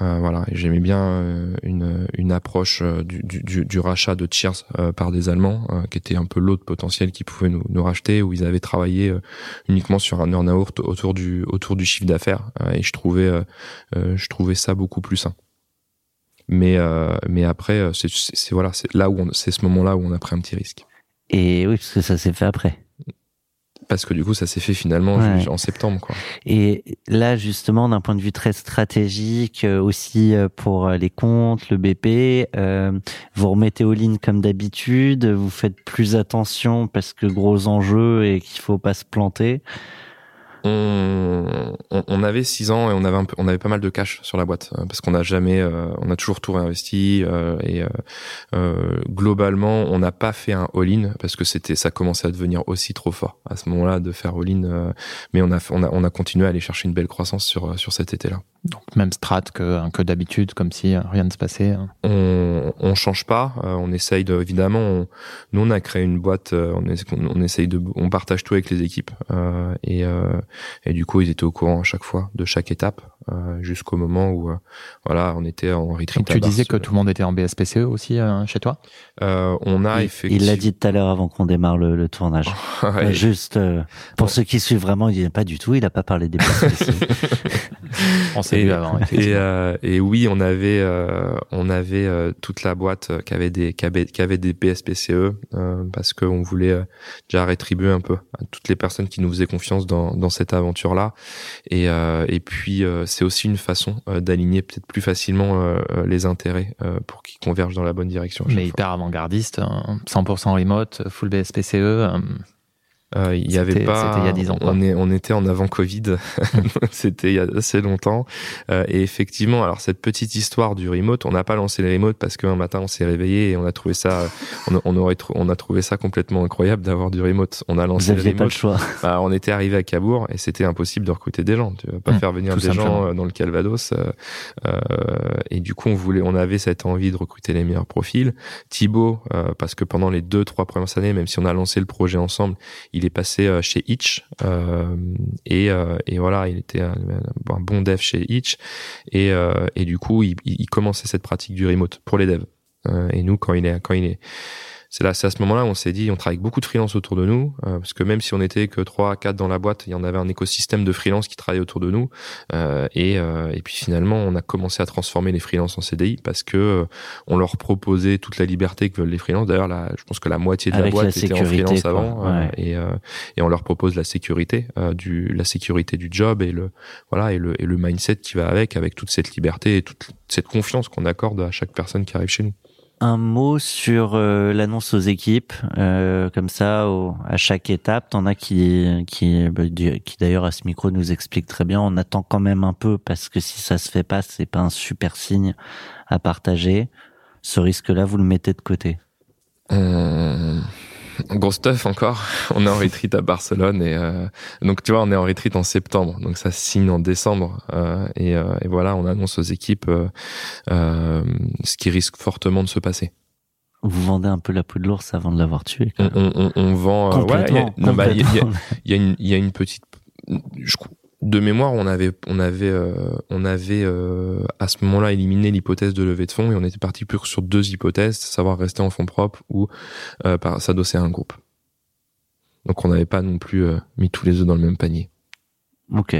Euh, voilà, j'aimais bien euh, une, une approche euh, du, du, du, rachat de Cheers par des Allemands, qui était un peu l'autre potentiel qui pouvait nous, nous, racheter, où ils avaient travaillé uniquement sur un earn-out autour du autour du chiffre d'affaires, et je trouvais je trouvais ça beaucoup plus sain. Mais mais après, c'est voilà, c'est là où c'est ce moment-là où on a pris un petit risque. Et oui, parce que ça s'est fait après parce que du coup ça s'est fait finalement en septembre quoi. Et là justement d'un point de vue très stratégique euh, aussi euh, pour euh, les comptes, le BP, vous remettez aux lignes comme d'habitude, vous faites plus attention parce que gros enjeux et qu'il faut pas se planter on, avait six ans et on avait on avait pas mal de cash sur la boîte euh, parce qu'on n'a jamais, euh, on a toujours tout réinvesti euh, et globalement on n'a pas fait un all-in parce que c'était, ça commençait à devenir aussi trop fort à ce moment-là de faire all-in, mais on a, on a, on a continué à aller chercher une belle croissance sur sur cet été-là. Donc même strat que, que d'habitude, comme si rien ne se passait. Hein. On, on change pas, on essaye de, évidemment, on, nous on a créé une boîte, on, on essaye de, on partage tout avec les équipes et et du coup, ils étaient au courant à chaque fois de chaque étape euh, jusqu'au moment où euh, voilà, on était en retreat. Donc, tu disais que tout le monde était en BSPCE aussi euh, chez toi? Euh, On a effectivement. Il l'a dit tout à l'heure avant qu'on démarre le, le tournage. ouais. Juste pour ceux qui suivent vraiment, il a pas du tout. Il a pas parlé des on s'est vu avant. Et, et, oui, on avait on avait toute la boîte qui avait des qui avait, qui avait des BSPCE parce qu'on voulait déjà rétribuer un peu à toutes les personnes qui nous faisaient confiance dans dans cette aventure là. Et et puis c'est aussi une façon euh, d'aligner peut-être plus facilement euh, euh, les intérêts pour qu'ils convergent dans la bonne direction. Mais hyper avant-gardiste, 100% remote, full BSPCE. Euh, il y avait pas. C'était il y a 10 ans. On, est, on était en avant Covid. c'était il y a assez longtemps. Euh, et effectivement, alors cette petite histoire du remote, on n'a pas lancé le remote parce qu'un matin on s'est réveillé et on a trouvé ça, on, on, aurait, on a trouvé ça complètement incroyable d'avoir du remote. On a lancé Vous remote. pas le choix. Bah, on était arrivé à Cabourg et c'était impossible de recruter des gens. Tu vas pas Mmh, faire venir des simplement. gens euh, dans le Calvados. euh, euh, et du coup, on voulait, on avait cette envie de recruter les meilleurs profils. Thibaut, euh, parce que pendant les deux, trois premières années, même si on a lancé le projet ensemble, il est passé euh, chez Itch euh, et, euh, et voilà, il était un, bon dev chez Itch et, du coup, il, il commençait cette pratique du remote pour les devs. Et nous, quand il est, quand il est c'est là, c'est à ce moment-là où on s'est dit, on travaille avec beaucoup de freelance autour de nous, euh, parce que même si on était que trois, quatre dans la boîte, il y en avait un écosystème de freelance qui travaillait autour de nous. Euh, et, euh, et puis finalement, on a commencé à transformer les freelances en CDI parce que euh, on leur proposait toute la liberté que veulent les freelances. D'ailleurs, là, je pense que la moitié de Avec la la boîte était en freelance quoi. avant, euh, Ouais. et, euh, et on leur propose la sécurité euh, du, la sécurité du job et le voilà et le et le mindset qui va avec, avec toute cette liberté et toute cette confiance qu'on accorde à chaque personne qui arrive chez nous. Un mot sur euh, l'annonce aux équipes, euh, comme ça, à chaque étape. T'en as qui, qui, bah, qui d'ailleurs à ce micro nous explique très bien. On attend quand même un peu parce que si ça se fait pas, c'est pas un super signe à partager. Ce risque-là, vous le mettez de côté. On... Gros stuff encore. On est en retreat à Barcelone et euh, donc tu vois, on est en retreat en septembre, donc ça signe en décembre euh, et, euh, et voilà, on annonce aux équipes euh, euh, ce qui risque fortement de se passer. Vous vendez un peu la peau de l'ours avant de l'avoir tué. On, on, on- vend. euh, ouais, il y a- non, bah, y a- y a- y a une il y a une petite je de mémoire on avait on avait euh, on avait euh, à ce moment-là éliminé l'hypothèse de levée de fonds et on était parti plus sur deux hypothèses savoir rester en fonds propres ou euh, s'adosser à un groupe donc on n'avait pas non plus euh, mis tous les œufs dans le même panier Ok.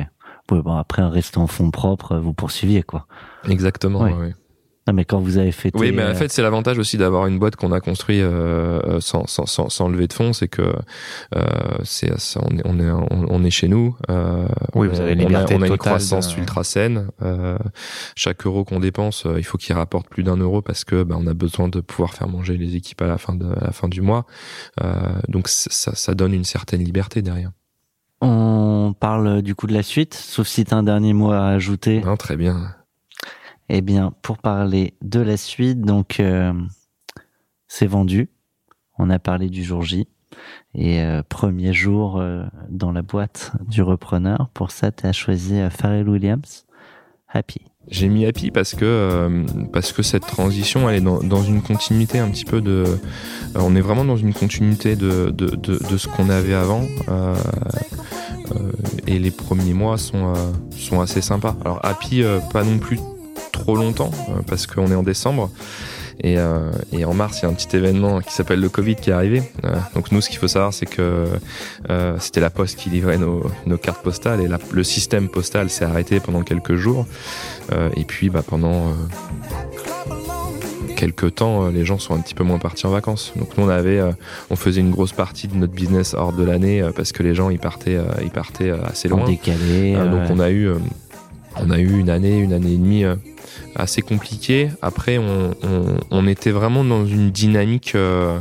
Ouais, bon, après, en restant en fonds propres, vous poursuiviez, quoi. exactement ouais, ouais. Non, mais quand vous avez fait Oui, mais en fait, c'est l'avantage aussi d'avoir une boîte qu'on a construite euh, sans, sans, sans, sans lever de fonds, c'est que euh, c'est on est on est on, est chez nous. Euh, Oui, on, vous avez une on a- liberté on a, une croissance de- ultra saine. Euh, chaque euro qu'on dépense, euh, il faut qu'il rapporte plus d'un euro parce que bah, on a besoin de pouvoir faire manger les équipes à la fin de à la fin du mois. Euh, donc ça, ça donne une certaine liberté derrière. On parle du coup de la suite, sauf si t'as un dernier mot à ajouter. Non, très bien. Eh bien, pour parler de la suite, donc euh, c'est vendu. On a parlé du jour J et euh, premier jour euh, dans la boîte du repreneur. Pour ça, tu as choisi Pharrell Williams. Happy. J'ai mis Happy parce que parce que cette transition elle est dans, une continuité un petit peu de on est vraiment dans une continuité de de, de, de ce qu'on avait avant et les premiers mois sont sont assez sympas. Alors Happy pas non plus trop longtemps euh, parce qu'on est en décembre. Et, euh, et en mars, il y a un petit événement qui s'appelle le Covid qui est arrivé. Euh, donc nous, ce qu'il faut savoir, c'est que euh, c'était la Poste qui livrait nos, nos cartes postales et la- le système postal s'est arrêté pendant quelques jours. Euh, et puis, bah, pendant euh, quelques temps, les gens sont un petit peu moins partis en vacances. Donc nous, on avait, euh, on faisait une grosse partie de notre business hors de l'année euh, parce que les gens, ils partaient, euh, ils partaient assez En loin. décalé. Euh, donc on a eu, euh, on a eu une année, une année et demie euh, assez compliquée. Après, on, était vraiment dans une dynamique euh,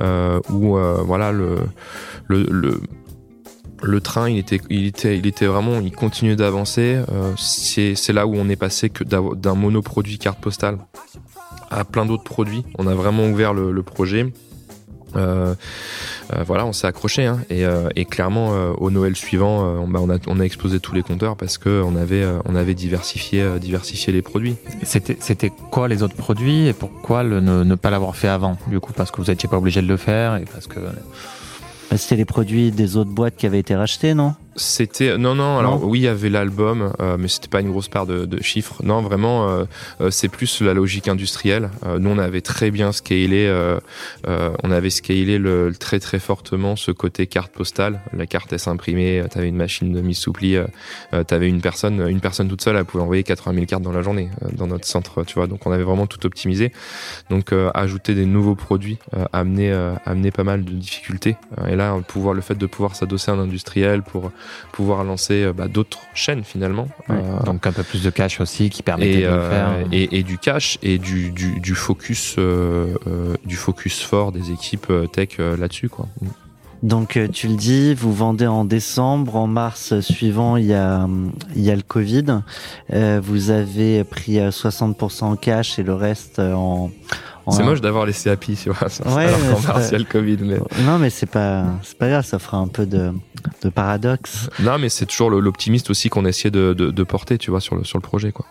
euh, où, voilà, le, train, il était, il il était vraiment, il continuait d'avancer. C'est, là où on est passé que d'un monoproduit carte postale à plein d'autres produits. On a vraiment ouvert le projet. Euh, euh, voilà, on s'est accroché hein, et, euh, et clairement euh, au Noël suivant, euh, on, bah, on a on a explosé tous les compteurs parce que on avait euh, on avait diversifié euh, diversifié les produits. C'était, c'était quoi les autres produits et pourquoi le, ne, ne pas l'avoir fait avant Du coup, parce que vous n'étiez pas obligé de le faire et parce que. Bah, C'était les produits des autres boîtes qui avaient été rachetés, non? C'était non non alors Non. oui il y avait l'album euh, mais c'était pas une grosse part de, de chiffres. Non vraiment euh, euh, c'est plus la logique industrielle. Euh, nous on avait très bien scalé euh, euh, on avait scalé le, très très fortement ce côté carte postale. La carte elle s'imprimait t'avais une machine de mise sous pli euh, euh, t'avais une personne une personne toute seule elle pouvait envoyer 80 000 cartes dans la journée euh, dans notre centre tu vois. Donc on avait vraiment tout optimisé. Donc euh, ajouter des nouveaux produits euh, amener euh, amener pas mal de difficultés. Euh, et là pouvoir le fait de pouvoir s'adosser à un industriel pour pouvoir lancer euh, bah, d'autres chaînes finalement. Euh, Donc un peu plus de cash aussi qui permettait et, de le euh, faire. et, et du cash et du, du, du focus du focus fort des équipes tech là-dessus quoi. Donc tu le dis, vous vendez en décembre, en mars suivant il y a il y a le Covid. Vous avez pris euh, 60% en cash et le reste en. C'est moche d'avoir laissé Happy, tu vois. Ouais, alors qu'en le Covid. Mais... Non mais c'est pas c'est pas grave, ça fera un peu de de paradoxe. Non, mais c'est toujours l'optimiste aussi qu'on essayait de, de, de porter, tu vois, sur le, sur le projet, quoi.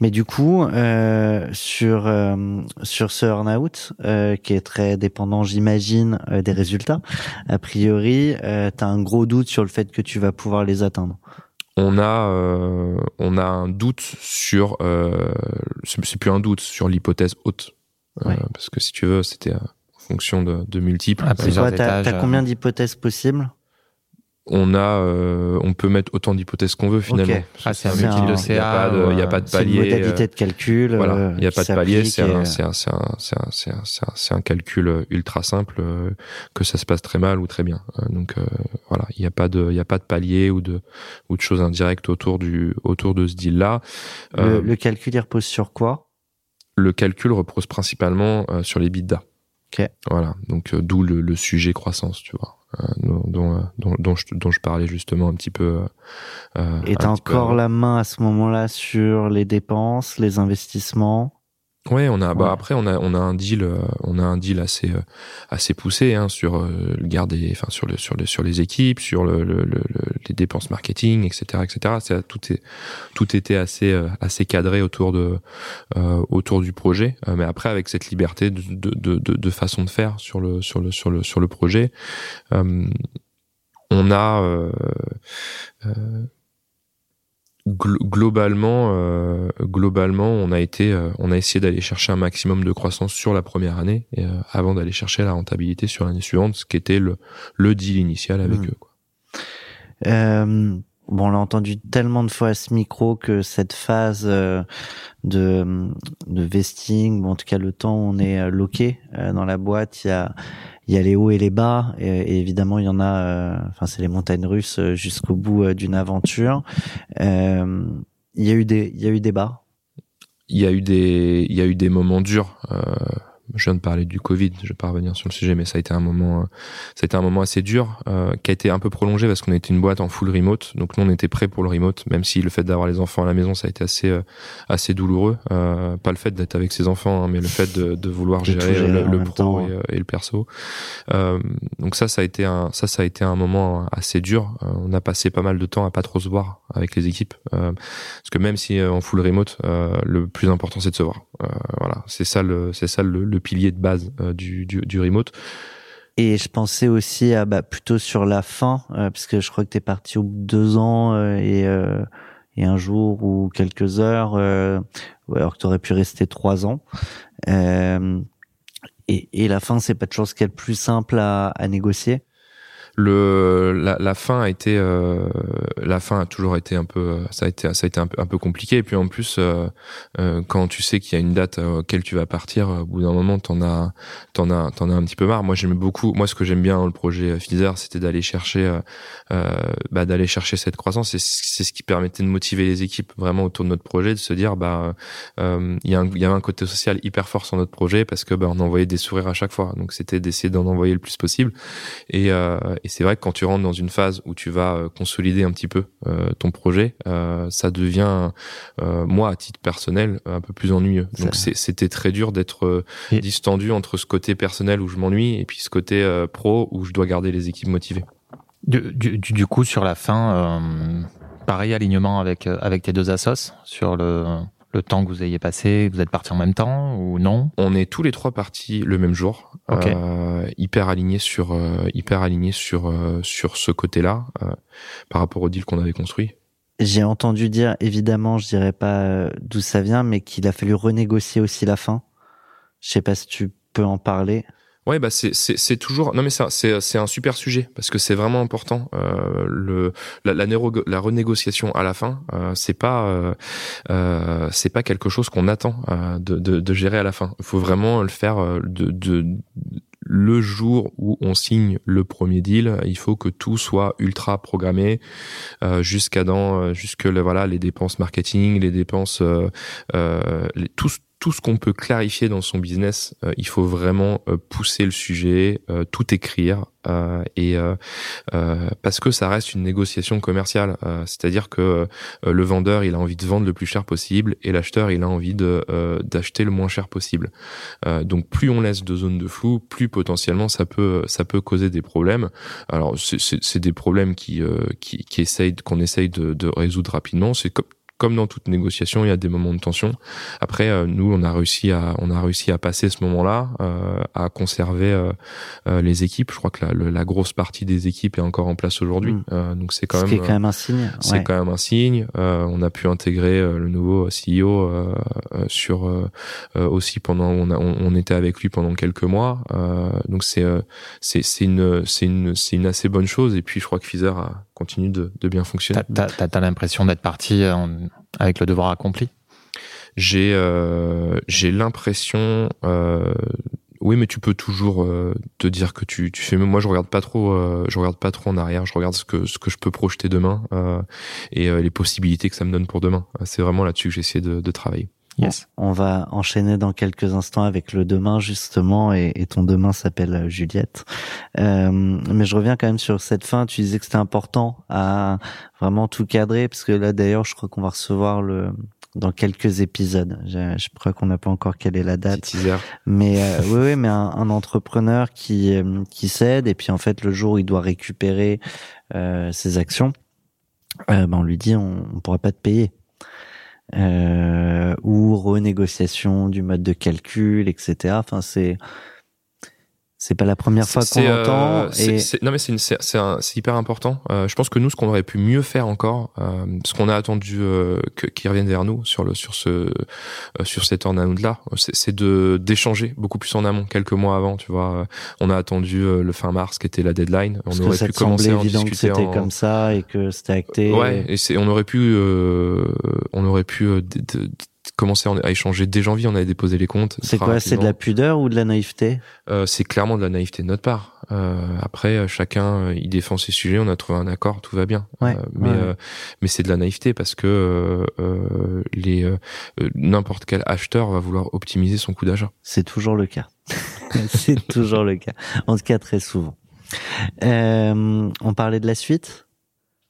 Mais du coup, euh, sur euh, sur ce earn-out euh, qui est très dépendant, j'imagine, euh, des résultats. A priori, euh, t'as un gros doute sur le fait que tu vas pouvoir les atteindre. On a, euh, on a un doute sur, euh, c'est plus un doute sur l'hypothèse haute, Ouais. parce que si tu veux, c'était euh, en fonction de, de multiples. Ah, C'est Plusieurs quoi T'as étages, t'as euh. combien d'hypothèses possibles? On a, euh, on peut mettre autant d'hypothèses qu'on veut finalement. Ok. Ah, c'est un multiple un- de Il n'y a, pas CA. de- il y a pas de C'est une palier. modalité euh, de calcul. Voilà, euh, il n'y a pas de palier, c'est un, c'est un, c'est un, c'est un, c'est un, c'est un, calcul ultra simple, euh, que ça se passe très mal ou très bien. Euh, Donc euh, voilà, il n'y a pas de, il y a pas de palier ou de, ou de choses indirectes autour du, autour de ce deal-là. Le, Euh, le calcul, il repose sur quoi? Le calcul repose principalement euh, sur les bidas. Ok. Voilà, donc euh, d'où le, le sujet croissance, tu vois, euh, dont, dont, euh, dont, dont je, dont je parlais justement un petit peu. euh, euh, Et t'as peu encore la main à ce moment-là sur les dépenses, les investissements? Ouais, on a bah après on a on a un deal euh, on a un deal assez euh, assez poussé hein, sur euh, le garder enfin sur le sur les sur les équipes sur le, le, le- le- les dépenses marketing etc etc c'est tout est tout était assez euh, assez cadré autour de euh, autour du projet. Mais après avec cette liberté de de, de, de, façon de faire sur le sur le sur le sur le projet euh, on a glo- globalement, euh, globalement, on a été, euh, on a essayé d'aller chercher un maximum de croissance sur la première année, et, euh, avant d'aller chercher la rentabilité sur l'année suivante, ce qui était le, le deal initial avec Mhm. eux. Quoi. Euh, bon, on l'a entendu tellement de fois à ce micro que cette phase euh, de, de vesting, bon, en tout cas le temps où on est loqué dans la boîte, il y a, il y a les hauts et les bas, et, évidemment il y en a, euh, enfin c'est les montagnes russes euh, jusqu'au bout euh, d'une aventure. Il y a eu des, il y a eu des bas. Il y a eu des, il y a eu des moments durs. Euh, je viens de parler du Covid, je vais pas revenir sur le sujet, mais ça a été un moment, euh, ça a été un moment assez dur, euh, qui a été un peu prolongé parce qu'on était une boîte en full remote, donc nous on était prêts pour le remote, même si le fait d'avoir les enfants à la maison, ça a été assez, euh, assez douloureux. Euh, pas le fait d'être avec ses enfants, hein, mais le fait de, de vouloir De gérer, gérer le, le pro temps, et, euh, et le perso. Euh, donc ça, ça a été un, ça, ça a été un moment assez dur. Euh, on a passé pas mal de temps à pas trop se voir avec les équipes, euh, parce que même si euh, en full remote, euh, le plus important c'est de se voir. Euh, voilà, c'est ça le, c'est ça le, le pilier de base euh, du, du, remote. Et je pensais aussi à bah, plutôt sur la fin, euh, parce que je crois que t'es parti au bout de deux ans euh, et, euh, et un jour ou quelques heures, alors que t'aurais pu rester trois ans. Et, la fin, c'est pas toujours ce qui est le plus simple à négocier. Le la, la fin a été euh, la fin a toujours été un peu euh, ça a été ça a été un peu un peu compliqué. Et puis en plus euh, euh, quand tu sais qu'il y a une date euh, auquel tu vas partir au bout d'un moment t'en as t'en as t'en as un petit peu marre. Moi j'aime beaucoup moi ce que j'aime bien dans le projet euh, Fizer c'était d'aller chercher euh, euh, bah, d'aller chercher cette croissance. Et c'est ce qui permettait de motiver les équipes vraiment autour de notre projet de se dire bah euh, il y a un, y avait un côté social hyper fort sur notre projet parce que bah on envoyait des sourires à chaque fois. Donc c'était d'essayer d'en envoyer le plus possible. Et, euh, et c'est vrai que quand tu rentres dans une phase où tu vas euh, consolider un petit peu euh, ton projet, euh, ça devient, moi à titre personnel, un peu plus ennuyeux. Donc c'était très dur d'être distendu entre ce côté personnel où je m'ennuie et puis ce côté pro où je dois garder les équipes motivées. Du, du, du coup, sur la fin, pareil alignement avec avec tes deux assos sur le le temps que vous ayez passé Vous êtes partis en même temps ou non? On est tous les trois partis le même jour, euh, hyper alignés sur euh, hyper alignés sur euh, sur ce côté-là par rapport au deal qu'on avait construit. J'ai entendu dire, évidemment, je dirais pas d'où ça vient, mais qu'il a fallu renégocier aussi la fin. Je sais pas si tu peux en parler. Ouais, bah c'est c'est toujours non mais c'est c'est un super sujet parce que c'est vraiment important. Euh, le la la, la, renégociation à la fin, euh, c'est pas euh, euh c'est pas quelque chose qu'on attend euh, de, de, de gérer à la fin. Il faut vraiment le faire euh, de, de le jour où on signe le premier deal, il faut que tout soit ultra programmé euh, jusqu'à dans jusque le, voilà les dépenses marketing, les dépenses euh, les, tout tout ce qu'on peut clarifier dans son business, euh, il faut vraiment euh, pousser le sujet, euh, tout écrire, et parce que ça reste une négociation commerciale. C'est-à-dire que le vendeur, il a envie de vendre le plus cher possible, et l'acheteur, il a envie de d'acheter le moins cher possible. donc plus on laisse de zones de flou, plus potentiellement ça peut ça peut causer des problèmes. Alors c'est des problèmes qui qui, qui essayent qu'on essaye de, résoudre rapidement. Comme dans toute négociation, il y a des moments de tension. Après, euh, nous, on a réussi à, on a réussi à passer ce moment-là, euh, à conserver euh, les équipes. Je crois que la, la, grosse partie des équipes est encore en place aujourd'hui. Mm. donc c'est quand même, c'est quand même un signe. C'est quand même un signe. on a pu intégrer le nouveau CEO sur aussi pendant, on, a, on, était avec lui pendant quelques mois. donc c'est, c'est, c'est une, c'est une, c'est une assez bonne chose. Et puis je crois que Fizer a continue de, de bien fonctionner. T'as as, l'impression d'être parti avec le devoir accompli? J'ai euh, j'ai l'impression. Euh, oui, mais tu peux toujours euh, te dire que tu, tu fais. Moi, je regarde pas trop. Euh, je regarde pas trop en arrière. Je regarde ce que ce que je peux projeter demain euh, et les possibilités que ça me donne pour demain. C'est vraiment là-dessus que j'essaie de, de travailler. Yes. On va enchaîner dans quelques instants avec le demain justement et, ton demain s'appelle euh, Juliette. Euh, mais je reviens quand même sur cette fin. Tu disais que c'était important à vraiment tout cadrer parce que là d'ailleurs je crois qu'on va recevoir le dans quelques épisodes. Je, je crois qu'on n'a pas encore quelle est la date. Mais euh, oui, oui, mais un, entrepreneur qui qui cède et puis en fait le jour où il doit récupérer ses actions, ben on lui dit on, on pourra pas te payer euh, ou renégociation du mode de calcul, etc. Enfin, c'est c'est pas la première fois qu'on l'entend. Euh, et... non mais c'est hyper important. Euh, je pense que nous, ce qu'on aurait pu mieux faire encore, euh, ce qu'on a attendu euh, qu'ils reviennent vers nous sur le sur ce euh, sur cette turnaround là, c'est de d'échanger beaucoup plus en amont, quelques mois avant. Tu vois, on a attendu le fin mars qui était la deadline. On aurait pu commencer à en discuter. Que c'était comme ça et que c'était acté. Ouais, et c'est on aurait pu on aurait pu commencer à échanger dès janvier, on avait déposé les comptes. C'est quoi C'est de la pudeur ou de la naïveté euh, C'est clairement de la naïveté de notre part. Euh, après, euh, chacun euh, il défend ses sujets, on a trouvé un accord, tout va bien. Ouais, mais mais c'est de la naïveté parce que les n'importe quel acheteur va vouloir optimiser son coût d'achat. C'est toujours le cas. c'est toujours le cas. En tout cas, très souvent. on parlait de la suite.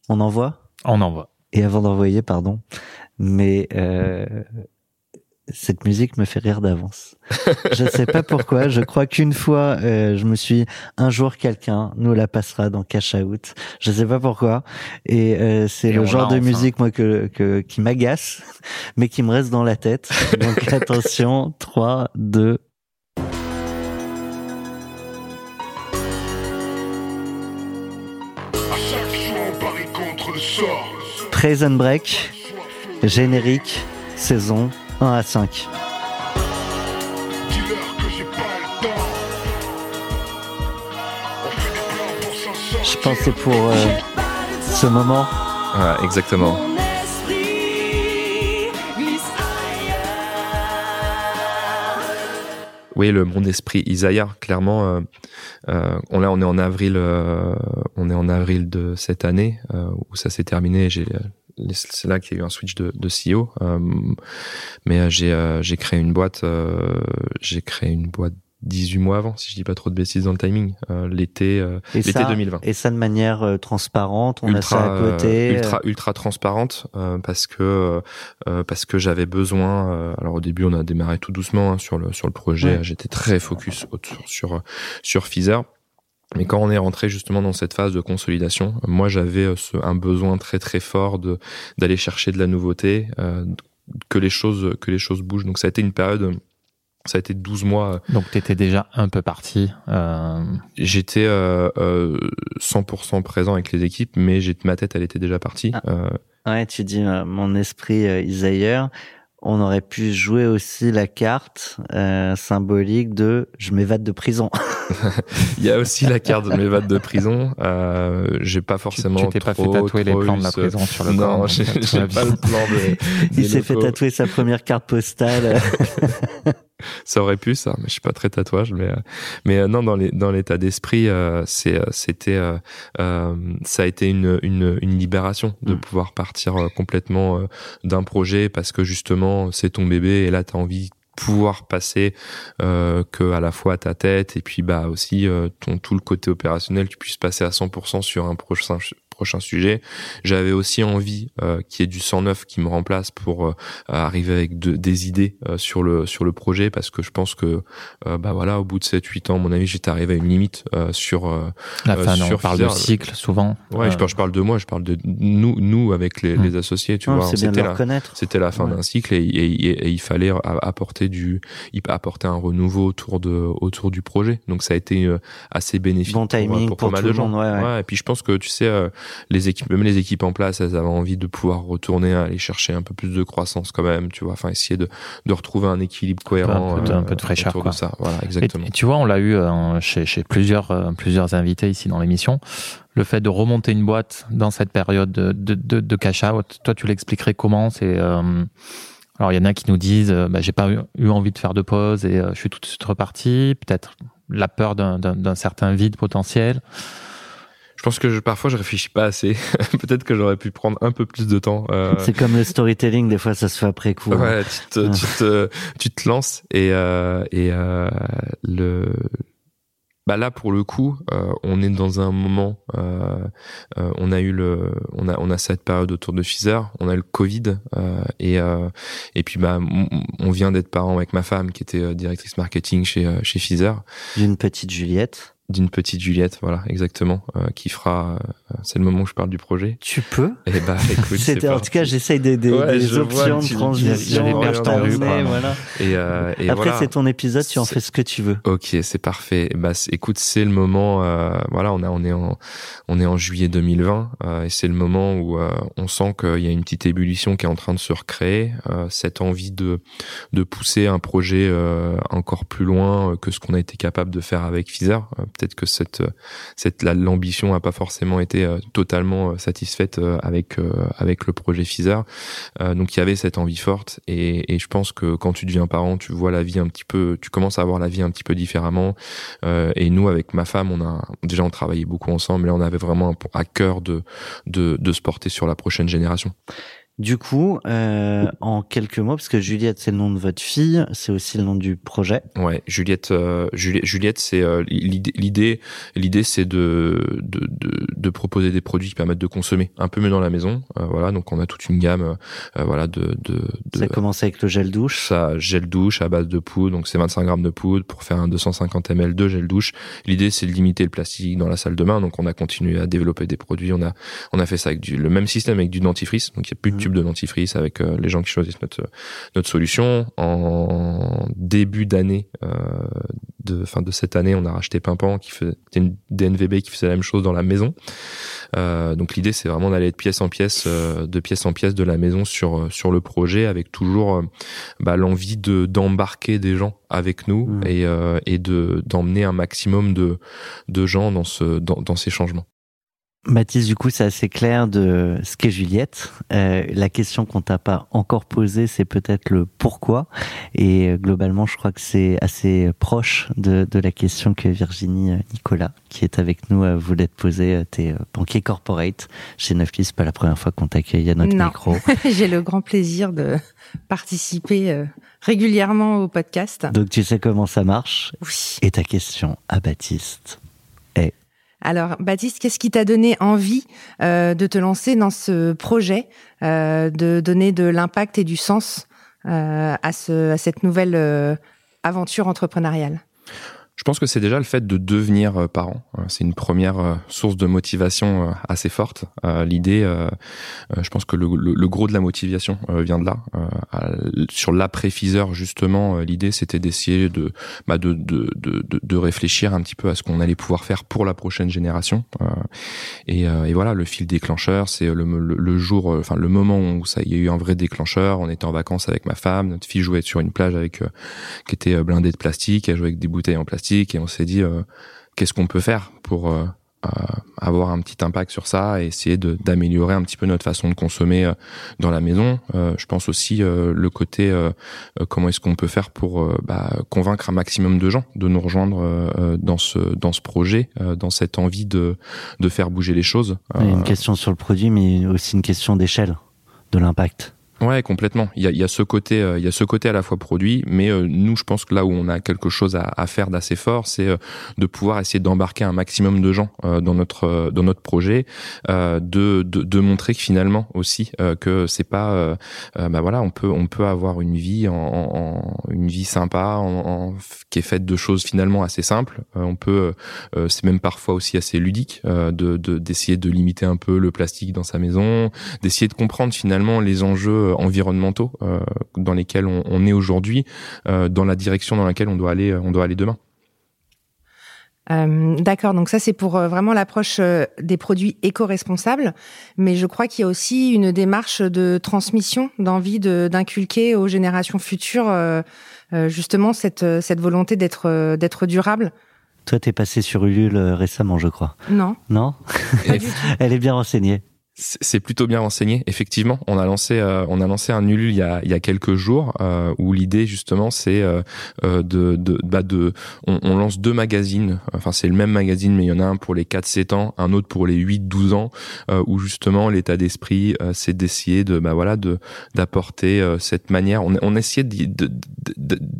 On envoie. On envoie. Et avant d'envoyer, pardon, mais euh, cette musique me fait rire d'avance. je ne sais pas pourquoi. Je crois qu'une fois, euh, je me suis un jour quelqu'un nous la passera dans Cash Out. Je ne sais pas pourquoi. Et euh, c'est le genre de musique moi que, que qui m'agace, mais qui me reste dans la tête. Donc attention, 3, 2, Prison Break. Générique, saison 1 à 5. Je pense que pour euh, ce moment. exactement. Oui, le mon esprit Isaiah, clairement. Euh, euh, on là, on est en avril, on est en avril de cette année où ça s'est terminé. J'ai c'est là qu'il y a eu un switch de, de CEO. Euh, mais euh, j'ai euh, j'ai créé une boîte, j'ai créé une boîte 18 mois avant, si je dis pas trop de bêtises dans le timing, l'été l'été 2020. Et ça de manière transparente, on ultra, a ça à côté. ultra ultra transparente parce que parce que j'avais besoin. alors au début, on a démarré tout doucement hein, sur le sur le projet. J'étais très focus sur sur Fizer. Mais quand on est rentré justement dans cette phase de consolidation, moi j'avais euh, un besoin très très fort de d'aller chercher de la nouveauté, euh, que les choses que les choses bougent. Donc ça a été une période ça a été 12 mois. Donc tu étais déjà un peu parti. Euh... J'étais euh, 100% présent avec les équipes, mais ma tête elle était déjà partie. Ah. Ouais, tu dis mon esprit is ailleurs on aurait pu jouer aussi la carte euh, symbolique de je m'évade de prison. Il y a aussi la carte de m'évade de prison. Euh, j'ai pas forcément. Tu t'es pas fait tatouer les plans de la prison sur le corps. Non, j'ai pas le plan de. Il s'est fait tatouer sa première carte postale. ça aurait pu ça, mais je suis pas très tatouage. Mais euh, mais euh, non, dans les dans l'état d'esprit, euh, c'est c'était ça a été une une, une libération de mm. pouvoir partir complètement d'un projet parce que justement c'est ton bébé et là tu as envie pouvoir passer euh, que à la fois ta tête et puis bah aussi ton tout le côté opérationnel tu puisses passer à 100% sur un prochain prochain sujet. J'avais aussi envie euh, qu'il y ait du 109 qui me remplace pour euh, arriver avec des idées euh, sur le sur le projet parce que je pense que euh, bah voilà au bout de 7 8 ans à mon avis j'étais arrivé à une limite sur la fin sur on parle de cycle souvent. Ouais, je parle je parle de moi, je parle de nous nous avec les, les associés, tu vois, c'était la c'était la fin d'un cycle et, et, et, il fallait apporter du apporter un renouveau autour de autour du projet. Donc ça a été assez bénéfique bon timing pour, pour, pas mal de gens. ouais, ouais. et puis je pense que tu sais les équipes, même les équipes en place, elles avaient envie de pouvoir retourner, aller chercher un peu plus de croissance quand même, tu vois, enfin essayer de, de retrouver un équilibre cohérent. Un peu de, un peu de euh, fraîcheur. Quoi. De ça. Voilà, exactement. Et, tu vois, on l'a eu euh, chez, chez plusieurs, euh, plusieurs invités ici dans l'émission. Le fait de remonter une boîte dans cette période de, de, de, cash out, toi, tu l'expliquerais comment? C'est alors il y en a qui nous disent, bah, j'ai pas eu, envie de faire de pause et je suis tout de suite reparti. Peut-être la peur d'un certain vide potentiel. Je pense que je, parfois je réfléchis pas assez. Peut-être que j'aurais pu prendre un peu plus de temps. Euh... C'est comme le storytelling, des fois ça se fait après coup. Ouais, tu te, tu te, tu te lances et euh, et euh, le bah là pour le coup euh, on est dans un moment euh, on a eu le on a on a cette période autour de Pfizer on a le Covid euh, et euh, et puis bah on vient d'être parents avec ma femme qui était directrice marketing chez chez Pfizer d'une petite Juliette d'une petite Juliette, voilà, exactement, euh, qui fera. Euh, c'est le moment où je parle du projet. Tu peux. Et eh bah, écoute, c'était en tout cas, j'essaye des, des, des options de transition. voilà. Et, euh, et après, c'est ton épisode, tu en fais ce que tu veux. Ok, c'est parfait. Bah, écoute, c'est le moment. Voilà, on a, on est en, on est en juillet 2020, et c'est le moment où on sent qu'il y a une petite ébullition qui est en train de se recréer. cette envie de, de pousser un projet encore plus loin que ce qu'on a été capable de faire avec Fizer peut-être que cette cette l'ambition n'a pas forcément été euh, totalement euh, satisfaite euh, avec avec le projet Fizer. donc il y avait cette envie forte et, et, je pense que quand tu deviens parent, tu vois la vie un petit peu, tu commences à voir la vie un petit peu différemment. et nous avec ma femme, on a déjà on travaillait beaucoup ensemble, mais on avait vraiment à cœur de de, de se porter sur la prochaine génération. Du coup, euh, en quelques mots, parce que Juliette, c'est le nom de votre fille, c'est aussi le nom du projet. Ouais, Juliette, euh, Juliette, c'est euh, l'idée. L'idée, c'est de, de, de, de, proposer des produits qui permettent de consommer un peu mieux dans la maison. Euh, voilà, donc on a toute une gamme, euh, voilà, de, de, de, Ça commence avec le gel douche. Ça, gel douche à base de poudre, donc c'est 25 grammes de poudre pour faire un 250 ml de gel douche. L'idée, c'est de limiter le plastique dans la salle de bain, donc on a continué à développer des produits. On a, on a fait ça avec du, le même système avec du dentifrice, donc il y a plus de de dentifrice avec euh, les gens qui choisissent notre notre solution. En début d'année, euh, de fin de cette année, on a racheté Pimpan qui fait une DNVB qui faisait la même chose dans la maison. Euh, donc l'idée c'est vraiment d'aller de pièce en pièce, de pièce en pièce de la maison sur sur le projet, avec toujours bah, l'envie de d'embarquer des gens avec nous mmh. et et de d'emmener un maximum de de gens dans ce dans, dans ces changements. Mathis, du coup, c'est assez clair de ce qu'est Juliette. Euh, la question qu'on t'a pas encore posée, c'est peut-être le pourquoi. Et euh, globalement, je crois que c'est assez proche de, de, la question que Virginie euh, Nicolas, qui est avec nous, voulait te poser. T'es banquier corporate chez Neuflis. C'est pas la première fois qu'on t'accueille à notre non. micro. J'ai le grand plaisir de participer régulièrement au podcast. Donc tu sais comment ça marche? Oui. Et ta question à Baptiste Alors, Baptiste, qu'est-ce qui t'a donné envie euh, de te lancer dans ce projet, euh, de donner de l'impact et du sens euh, à, ce, à cette nouvelle aventure entrepreneuriale? Je pense que c'est déjà le fait de devenir euh, parent. Euh, C'est une première euh, source de motivation assez forte. L'idée, je pense que le, gros de la motivation vient de là. Sur l'après-fiseur, justement, l'idée, c'était d'essayer de, bah, de, de, de, de- réfléchir un petit peu à ce qu'on allait pouvoir faire pour la prochaine génération. Et, voilà, le fil déclencheur, c'est le, le, jour, enfin le moment où ça, il y a eu un vrai déclencheur. On était en vacances avec ma femme, notre fille jouait sur une plage avec qui était blindée de plastique, elle jouait avec des bouteilles en plastique, et on s'est dit euh, qu'est-ce qu'on peut faire pour euh, euh, avoir un petit impact sur ça et essayer d'améliorer un petit peu notre façon de consommer dans la maison. Je pense aussi le côté comment est-ce qu'on peut faire pour bah, convaincre un maximum de gens de nous rejoindre dans ce dans ce projet, dans cette envie de de faire bouger les choses. il y a une question sur le produit, mais aussi une question d'échelle, de l'impact. Ouais, complètement. Il y a, y a ce côté, euh, il y a ce côté à la fois produit, mais euh, nous, je pense que là où on a quelque chose à, à faire d'assez fort, c'est euh, de pouvoir essayer d'embarquer un maximum de gens euh, dans notre euh, dans notre projet, de, de de montrer que finalement aussi que c'est pas, bah voilà, on peut on peut avoir une vie en, en- une vie sympa, en, en- qui est faite de choses finalement assez simples. On peut, c'est même parfois aussi assez ludique de- d'essayer de limiter un peu le plastique dans sa maison, d'essayer de comprendre finalement les enjeux environnementaux euh, dans lesquels on, on est aujourd'hui, euh, dans la direction dans laquelle on doit aller, on doit aller demain. Euh, D'accord, donc ça c'est pour euh, vraiment l'approche euh, des produits éco-responsables, mais je crois qu'il y a aussi une démarche de transmission, d'envie de- d'inculquer aux générations futures euh, euh, justement cette, euh, cette volonté d'être euh, d'être durable. Toi, t'es passé sur Ulule euh, récemment, je crois. Non, Non? Elle est bien renseignée. C'est plutôt bien renseigné. Effectivement, on a lancé, euh, on a lancé un Ulule il y a, il y a quelques jours euh, où l'idée justement c'est euh, euh, de, de, bah de, on, on lance deux magazines. Enfin, c'est le même magazine, mais il y en a un pour les 4-7 ans, un autre pour les 8-12 ans, euh, où justement l'état d'esprit, euh, c'est d'essayer de, bah voilà, de d'apporter cette manière. On, on essayait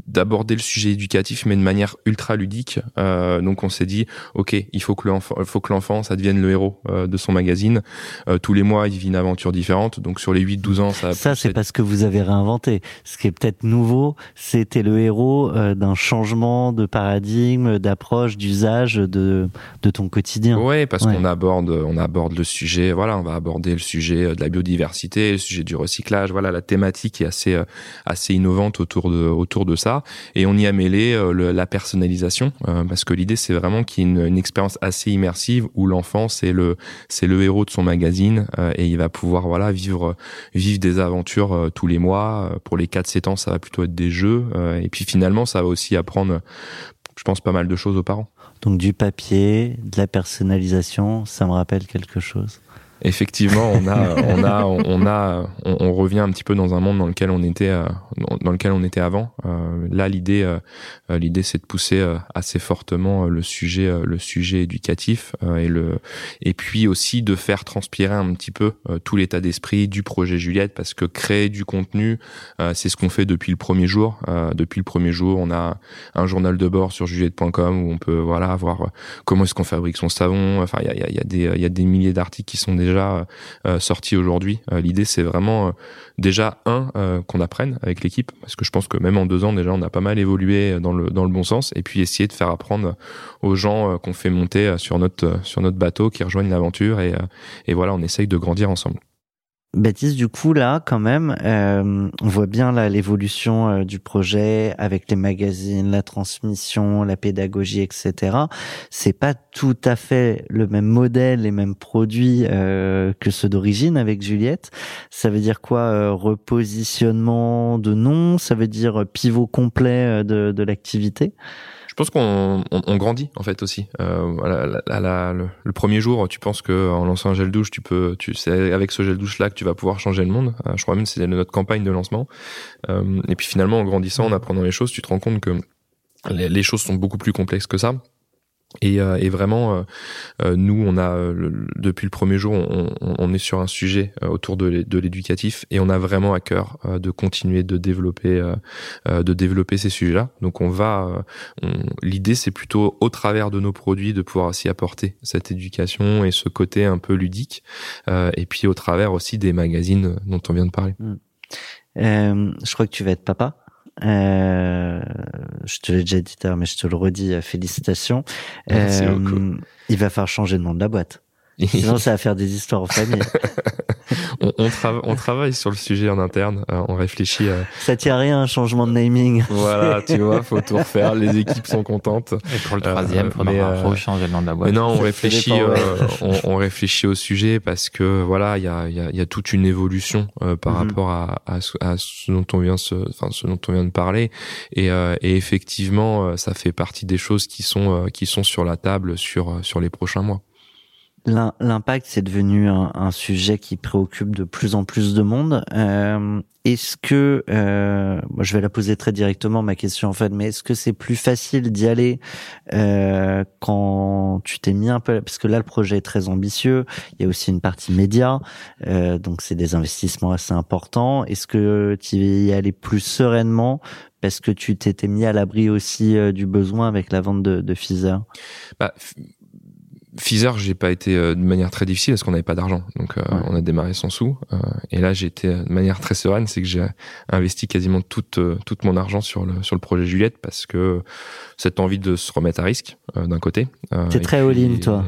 d'aborder le sujet éducatif, mais de manière ultra ludique. Donc, on s'est dit, ok, il faut que l'enfant, faut que l'enfant, ça devienne le héros de son magazine. Tous les mois, il vit une aventure différente. Donc sur les 8-12 ans, ça. va Ça, c'est parce que vous avez réinventé. Ce qui est peut-être nouveau, c'était le héros euh, d'un changement de paradigme, d'approche, d'usage de, de ton quotidien. Ouais, parce Ouais. qu'on aborde, on aborde le sujet. Voilà, on va aborder le sujet euh, de la biodiversité, le sujet du recyclage. Voilà, la thématique est assez, euh, assez innovante autour de, autour de ça. Et on y a mêlé le- la personnalisation, parce que l'idée, c'est vraiment qu'il y ait une, une expérience assez immersive où l'enfant, c'est le, c'est le héros de son magazine euh, et il va pouvoir, voilà, vivre, vivre des aventures euh, tous les mois. Euh, Pour les 4-7 ans, ça va plutôt être des jeux. euh, et puis finalement, ça va aussi apprendre, je pense, pas mal de choses aux parents. Donc du papier, de la personnalisation, ça me rappelle quelque chose. Effectivement, on a, on a, on a, on, on revient un petit peu dans un monde dans lequel on était, euh, dans- lequel on était avant. Euh, là, l'idée, euh, l'idée, c'est de pousser assez fortement le sujet, le sujet éducatif et le, et puis aussi de faire transpirer un petit peu tout l'état d'esprit du projet Juliette, parce que créer du contenu, c'est ce qu'on fait depuis le premier jour. Depuis le premier jour, on a un journal de bord sur juliette.com où on peut, voilà, voir comment est-ce qu'on fabrique son savon. Enfin, il y a, il y a- y a des, il y a des milliers d'articles qui sont déjà euh, sortis aujourd'hui. Euh, L'idée, c'est vraiment euh, déjà un euh, qu'on apprenne avec l'équipe, parce que je pense que même en deux ans déjà, on a pas mal évolué dans le dans le bon sens. Et puis essayer de faire apprendre aux gens euh, qu'on fait monter euh, sur notre euh, sur notre bateau, qui rejoignent l'aventure. Et, euh, et voilà, on essaye de grandir ensemble. Baptiste, du coup, là, quand même, euh, on voit bien l'évolution euh, du projet avec les magazines, la transmission, la pédagogie, etc. C'est pas tout à fait le même modèle, les mêmes produits euh, que ceux d'origine avec Juliette. Ça veut dire quoi euh, Repositionnement de nom? Ça veut dire euh, pivot complet de, de l'activité? Je pense qu'on on, grandit en fait aussi. Euh, le, premier jour, tu penses que en lançant un gel douche, tu peux, c'est avec ce gel douche là que tu vas pouvoir changer le monde. Euh, je crois même que c'est notre campagne de lancement. Euh, et puis finalement, en grandissant, en apprenant les choses, tu te rends compte que les choses sont beaucoup plus complexes que ça. Et, euh, et, vraiment, euh, euh, nous, on a depuis le premier jour, on, est sur un sujet autour de l'éducatif et on a vraiment à cœur de continuer de développer, de développer ces sujets-là. Donc, on va. L'idée, c'est plutôt au travers de nos produits de pouvoir aussi apporter cette éducation et ce côté un peu ludique, et puis au travers aussi des magazines dont on vient de parler. Mmh. je crois que tu vas être papa. Euh, je te l'ai déjà dit mais je te le redis, euh, félicitations. Euh, il va falloir changer le nom de la boîte. Sinon, ça va faire des histoires en famille. on, on, on, travaille sur le sujet en interne. Euh, on réfléchit. À... Ça tient rien un changement de naming. Voilà, tu vois, faut tout refaire. Les équipes sont contentes. Et pour le troisième, il faudra changer le nom de la boîte. Mais non, on réfléchit. on, on, réfléchit au sujet parce que voilà, il y a, y, a, y a, toute une évolution par mhm. rapport à, à, à, ce dont on vient, se, enfin, ce dont on vient de parler. Et, et effectivement, ça fait partie des choses qui sont qui sont sur la table sur sur les prochains mois. L'impact, c'est devenu un, sujet qui préoccupe de plus en plus de monde. Euh, est-ce que, euh, je vais la poser très directement ma question en fait, mais est-ce que c'est plus facile d'y aller euh, quand tu t'es mis un peu, parce que là le projet est très ambitieux, il y a aussi une partie média, euh, donc c'est des investissements assez importants. Est-ce que tu y aller plus sereinement parce que tu t'étais mis à l'abri aussi euh, du besoin avec la vente de, de bah, Pfizer, j'ai pas été euh, de manière très difficile parce qu'on n'avait pas d'argent, donc euh, on a démarré sans sous. Euh, et là, j'ai été de manière très sereine, c'est que j'ai investi quasiment toute toute mon argent sur le sur le projet Juliette parce que cette envie de se remettre à risque d'un côté. T'es très all-in, toi.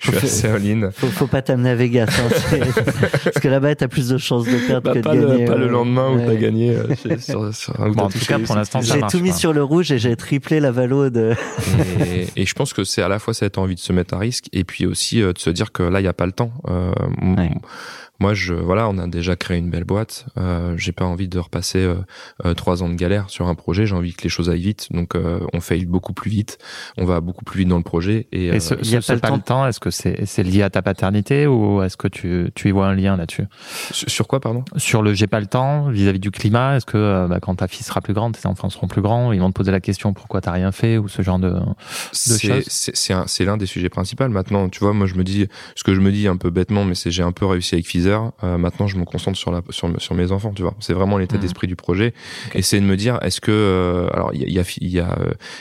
Je suis assez all-in. Faut, faut pas t'amener à Vegas, hein, parce que là-bas, t'as plus de chances de perdre bah, que de gagner. Le, pas le lendemain où t'as gagné. sur, sur un en tout cas, pour l'instant, j'ai tout mis sur le rouge et j'ai triplé la valo de. et, et je pense que c'est à la fois cette envie de se mettre à risque et puis aussi euh, de se dire que là il n'y a pas le temps. Euh, moi, je voilà, on a déjà créé une belle boîte. Euh, j'ai pas envie de repasser euh, euh, trois ans de galère sur un projet. J'ai envie que les choses aillent vite. Donc, euh, on fait beaucoup plus vite. On va beaucoup plus vite dans le projet. Et, et ce, il y a pas, le temps. Est-ce que c'est c'est lié à ta paternité ou est-ce que tu tu y vois un lien là-dessus? Sur, quoi, pardon? Sur le j'ai pas le temps vis-à-vis du climat. Est-ce que bah, quand ta fille sera plus grande, tes enfants seront plus grands, ils vont te poser la question pourquoi t'as rien fait ou ce genre de, de choses C'est l'un des sujets principaux. Maintenant, tu vois, moi je me dis ce que je me dis un peu bêtement, mais c'est j'ai un peu réussi avec Euh, maintenant, je me concentre sur la sur, sur mes enfants. Tu vois, c'est vraiment l'état mmh. d'esprit du projet. Et c'est de me dire, est-ce que euh, alors il y a y a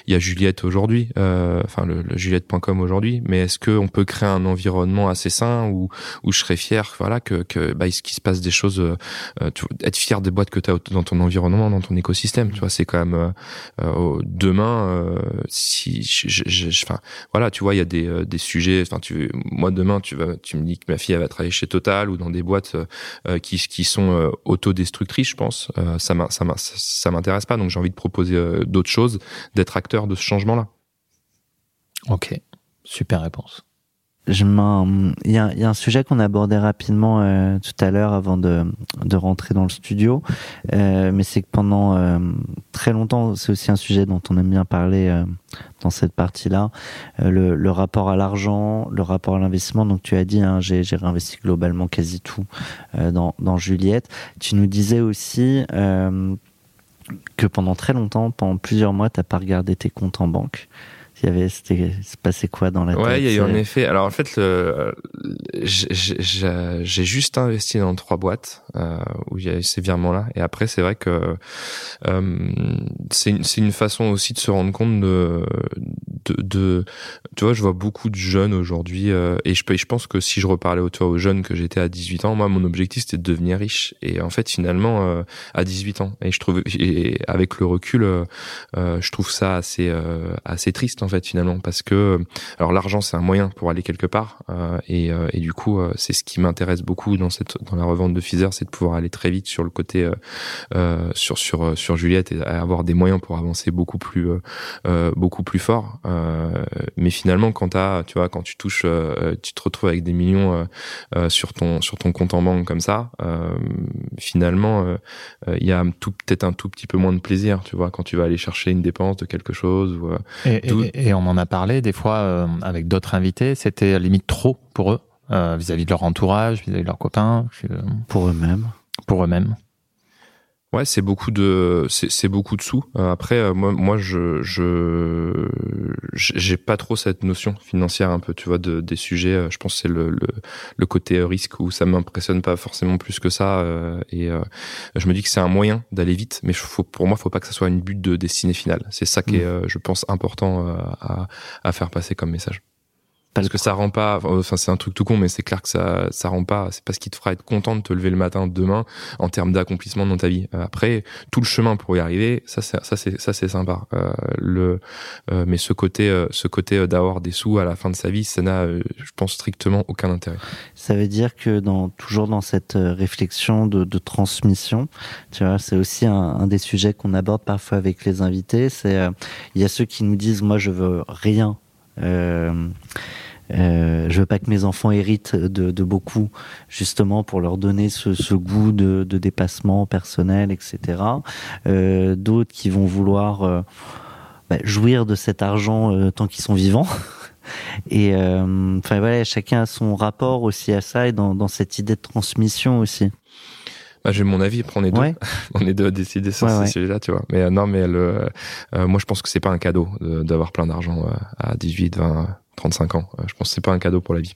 y a Juliette aujourd'hui, euh, enfin le, le Juliette.com aujourd'hui, mais est-ce que on peut créer un environnement assez sain où où je serais fier, voilà, que que bah, qu'il se passe des choses, tu, être fier des boîtes que tu as dans ton environnement, dans ton écosystème. Tu vois, c'est quand même demain si je, enfin voilà, tu vois, il y a des des sujets. Enfin, tu moi demain, tu vas tu me dis que ma fille elle va travailler chez Total ou dans des boîtes euh, qui, qui sont euh, autodestructrices, je pense. Euh, ça ça m'intéresse pas, donc j'ai envie de proposer d'autres choses, d'être acteur de ce changement-là. Ok, super réponse je il y a, y a, un sujet qu'on a abordé rapidement euh, tout à l'heure avant de, de rentrer dans le studio, euh, mais c'est que pendant euh, très longtemps, c'est aussi un sujet dont on aime bien parler euh, dans cette partie-là, euh, le, le, rapport à l'argent, le rapport à l'investissement. Donc tu as dit, hein, j'ai réinvesti globalement quasi tout dans, dans Juliette. Tu nous disais aussi que pendant très longtemps, pendant plusieurs mois, tu n'as pas regardé tes comptes en banque il y avait c'était passé quoi dans la tête ouais il y a eu en effet. Alors en fait le j'ai juste investi dans trois boîtes euh, où il y a ces virements là et après c'est vrai que euh, c'est une, une façon aussi de se rendre compte de, de, de tu vois je vois beaucoup de jeunes aujourd'hui euh, et je je pense que si je reparlais au aux jeunes que j'étais à 18 ans moi mon objectif c'était de devenir riche. Et en fait finalement euh, à 18 ans et je trouve et avec le recul euh, je trouve ça assez assez triste en fait finalement parce que alors l'argent c'est un moyen pour aller quelque part euh, et, euh, et, du coup euh, c'est ce qui m'intéresse beaucoup dans cette dans la revente de Pfizer c'est de pouvoir aller très vite sur le côté euh, sur sur sur Juliette et avoir des moyens pour avancer beaucoup plus beaucoup plus fort mais finalement quand as, tu vois quand tu touches tu te retrouves avec des millions sur ton sur ton compte en banque comme ça finalement il y a tout peut-être un tout petit peu moins de plaisir tu vois quand tu vas aller chercher une dépense de quelque chose ou et, et, on en a parlé des fois euh, avec d'autres invités, c'était limite trop pour eux, euh, vis-à-vis de leur entourage, vis-à-vis de leurs copains. pour eux-mêmes. Pour eux-mêmes. Ouais, c'est beaucoup de c'est beaucoup de sous. Euh, après, euh, moi moi je je j'ai pas trop cette notion financière un peu, tu vois, de des sujets. Euh, je pense que c'est le, le, le côté risque où ça m'impressionne pas forcément plus que ça. et je me dis que c'est un moyen d'aller vite, mais faut, pour moi, faut pas que ça soit une but de destinée finale. C'est ça qui est, mmh. je pense, important à, à faire passer comme message. Parce que ça rend pas, enfin c'est un truc tout con, mais c'est clair que ça, ça rend pas. C'est pas ce qui te fera être content de te lever le matin demain en termes d'accomplissement dans ta vie. Euh, après, tout le chemin pour y arriver, ça, c'est, ça ça c'est sympa. Euh, le, euh, mais ce côté, euh, ce côté d'avoir des sous à la fin de sa vie, ça n'a, je pense strictement aucun intérêt. Ça veut dire que dans toujours dans cette réflexion de, de transmission, tu vois, c'est aussi un, un, des sujets qu'on aborde parfois avec les invités. C'est il y a ceux qui nous disent moi je veux rien. Euh, euh, je veux pas que mes enfants héritent de, beaucoup, justement pour leur donner ce, goût de, dépassement personnel, etc. Euh, D'autres qui vont vouloir euh, bah, jouir de cet argent tant qu'ils sont vivants. Et enfin voilà, chacun a son rapport aussi à ça et dans cette idée de transmission aussi. Bah, j'ai mon avis, après on est deux, on est deux à décider sur ouais, ces là tu vois. Mais non, mais le, moi je pense que c'est pas un cadeau d'avoir plein d'argent à 18, 20 35 ans. Euh, je pense que c'est pas un cadeau pour la vie.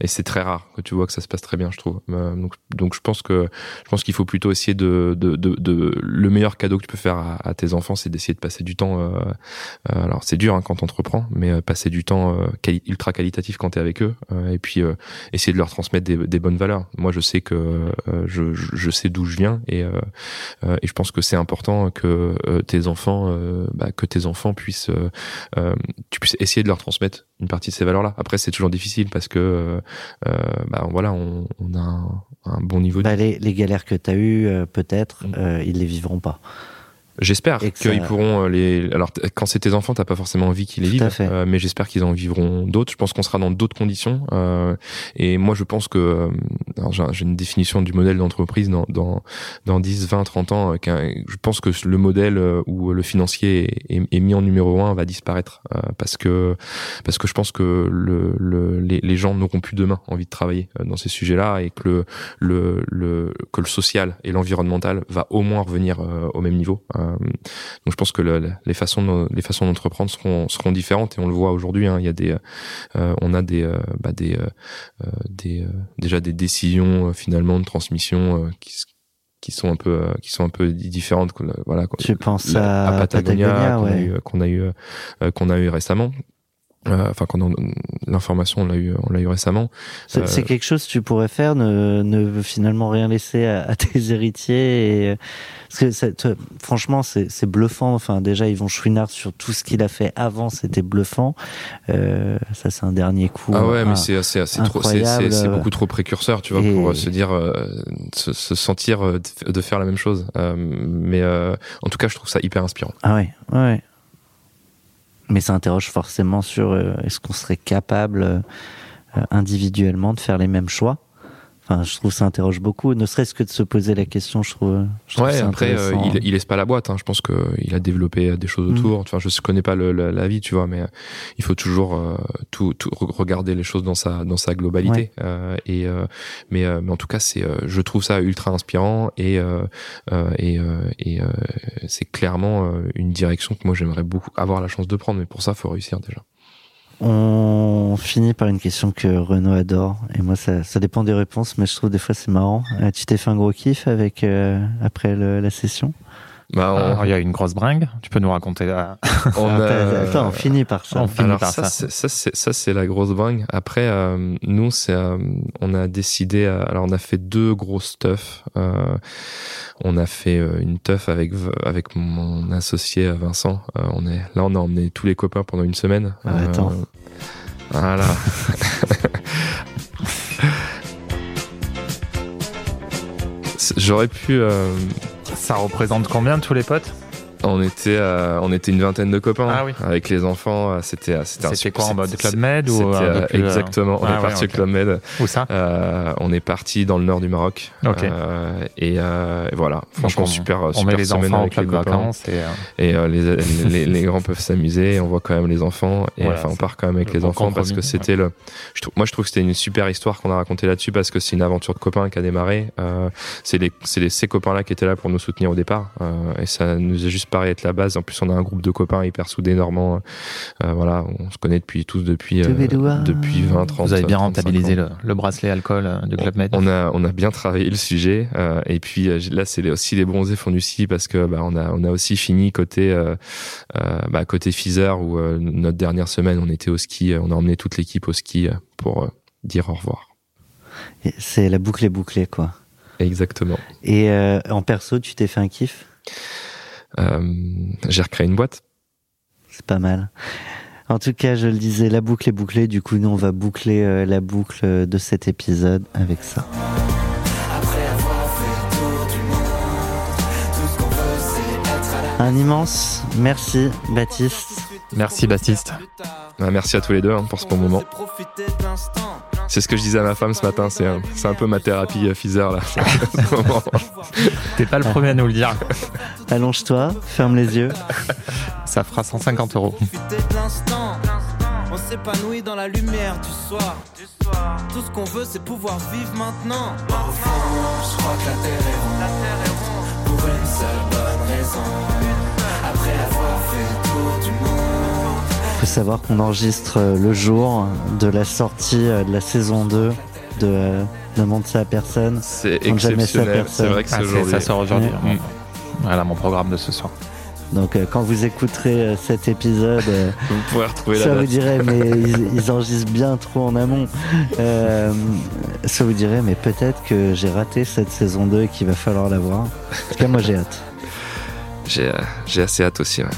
Et c'est très rare que tu vois que ça se passe très bien, je trouve. Euh, donc, je pense que je pense qu'il faut plutôt essayer de, de, de, de, le meilleur cadeau que tu peux faire à, tes enfants, c'est d'essayer de passer du temps. Euh, euh alors c'est dur hein, quand t'entreprends, mais passer du temps quali ultra qualitatif quand t'es avec eux, et puis essayer de leur transmettre des, bonnes valeurs. Moi, je sais que je, je sais d'où je viens, et, et je pense que c'est important que tes enfants, bah, que tes enfants puissent, tu puisses essayer de leur transmettre partie de ces valeurs-là. Après, c'est toujours difficile parce que, euh, euh bah, voilà, on, on a un, un, bon niveau. Bah, les, les, galères que tu as eues, euh, peut-être, mm. ils les vivront pas. J'espère qu'ils pourront euh, les. Alors, quand c'est tes enfants, t'as pas forcément envie qu'ils les vivent, euh, mais j'espère qu'ils en vivront d'autres. Je pense qu'on sera dans d'autres conditions. Euh, et moi, je pense que euh, j'ai une définition du modèle d'entreprise dans, dans dans 10, 20, 30 ans. je pense que le modèle où le financier est, est mis en numéro un va disparaître parce que parce que je pense que le, le les, les, gens n'auront plus demain envie de travailler dans ces sujets-là et que le le, le que le social et l'environnemental va au moins revenir au même niveau. Euh, donc je pense que le, les façons les façons d'entreprendre seront seront différentes et on le voit aujourd'hui. Hein, il y a des euh, on a des euh, bah, des des déjà des décisions finalement de transmission qui qui sont un peu qui sont un peu différentes voilà tu penses à, Patagonia, qu'on a eu qu'on a eu récemment euh, enfin quand l'information on l'a eu on l'a eu récemment. C'est euh, quelque chose que tu pourrais faire ne, ne finalement rien laisser à, à tes héritiers et, parce que franchement c'est bluffant. Enfin déjà Yvon Chouinard sur tout ce qu'il a fait avant c'était bluffant. Euh, ça c'est un dernier coup ah ouais mais c'est c'est trop c'est beaucoup trop précurseur tu vois et... pour se dire se, se, sentir de faire la même chose. Mais en tout cas je trouve ça hyper inspirant. Ah ouais ouais mais ça interroge forcément sur euh, est-ce qu'on serait capable euh, individuellement de faire les mêmes choix? Enfin, je trouve ça interroge beaucoup, ne serait-ce que de se poser la question, je trouve. Je ouais, après, euh, il, il laisse pas la boîte. Hein. Je pense qu'il a développé des choses autour. Mm. Enfin, je connais pas le, la, vie, tu vois, mais il faut toujours euh, tout, tout, regarder les choses dans sa dans sa globalité. Ouais. Euh, et mais, mais en tout cas, c'est, je trouve ça ultra inspirant et et, et c'est clairement une direction que moi j'aimerais beaucoup avoir la chance de prendre. Mais pour ça, faut réussir déjà. On finit par une question que Renaud adore. Et moi, ça, ça dépend des réponses, mais je trouve des fois c'est marrant. Euh, tu t'es fait un gros kiff avec euh, après la session? Bah, on... Alors, il y a une grosse bringue. Tu peux nous raconter la... on a... Attends, on finit par ça. On finit Alors par ça. Ça, c'est, ça, c'est la grosse bringue. Après, euh, nous, c'est, euh, on a décidé. Euh, alors, on a fait deux grosses teufs. Euh, on a fait une teuf avec avec mon associé Vincent. on est là, on a emmené tous les copains pendant une semaine. Ah, attends. Voilà. J'aurais pu. Ça représente combien tous les potes? On était, euh, on était une vingtaine de copains Ah oui. avec les enfants. euh, C'était, euh, c'était un C'était super- quoi en mode Club Med ou un euh, plus, euh, Exactement. On Ah est ouais, parti Club Med. Où ça? Euh, on est parti dans le nord du Maroc. Ok. Euh, et, euh, et voilà. Franchement, on- super, On super met les semaine enfants en avec les copains. vacances et euh, Et euh, les, les, les grands peuvent s'amuser. On voit quand même les enfants. Et Voilà, enfin, on part quand même avec le les enfants parce que c'était le. Je trouve, moi, je trouve que c'était une super histoire qu'on a racontée là-dessus parce que c'est une aventure de copains qui a démarré. Euh, c'est les, c'est les, ces copains-là qui étaient là pour nous soutenir au départ. Euh, et ça nous a juste paru être la base. En plus, on a un groupe de copains hyper soudés, normand. Euh, voilà, on se connaît depuis tous depuis euh, depuis 20, 30 vous avez bien 35 rentabilisé le, le bracelet alcool euh, du Club Med. On a, on a bien travaillé le sujet euh, et puis euh, là c'est aussi les bronzés font du ski parce que bah, on a on a aussi fini côté euh, euh, bah, côté Fizer où euh, notre dernière semaine on était au ski, euh, on a emmené toute l'équipe au ski euh, pour euh, dire au revoir. C'est la boucle est bouclée, quoi. Exactement. Et euh, en perso, tu t'es fait un kiff? Euh, J'ai recréé une boîte. C'est pas mal. En tout cas, je le disais, la boucle est bouclée. Du coup, nous, on va boucler euh, la boucle de cet épisode avec ça. Un immense merci, Baptiste. Merci Baptiste. Merci à tous les deux hein, pour ce bon moment. C'est ce que je disais à ma femme ce matin, c'est un, c'est un peu ma thérapie euh, Fizer là. T'es pas le premier à nous le dire. Allonge-toi, ferme les yeux. Ça fera 150 euros. On s'épanouit dans la lumière du soir. Tout ce qu'on veut, c'est pouvoir vivre maintenant. Je crois que la terre est ronde Pour une seule bonne raison Après avoir fait le tour du monde faut savoir qu'on enregistre euh, le jour de la sortie euh, de la saison 2 de euh, Demande ça à personne. C'est exceptionnel. C'est vrai que Ah, ça sort aujourd'hui. Mm. Voilà mon programme de ce soir. Donc euh, quand vous écouterez euh, cet épisode, euh, Vous pourrez retrouver la ça vous dirait mais ils, ils enregistrent bien trop en amont. Euh, ça vous dirait mais peut-être que j'ai raté cette saison 2 et qu'il va falloir la voir. En tout cas moi j'ai hâte. J'ai euh, j'ai assez hâte aussi. ouais.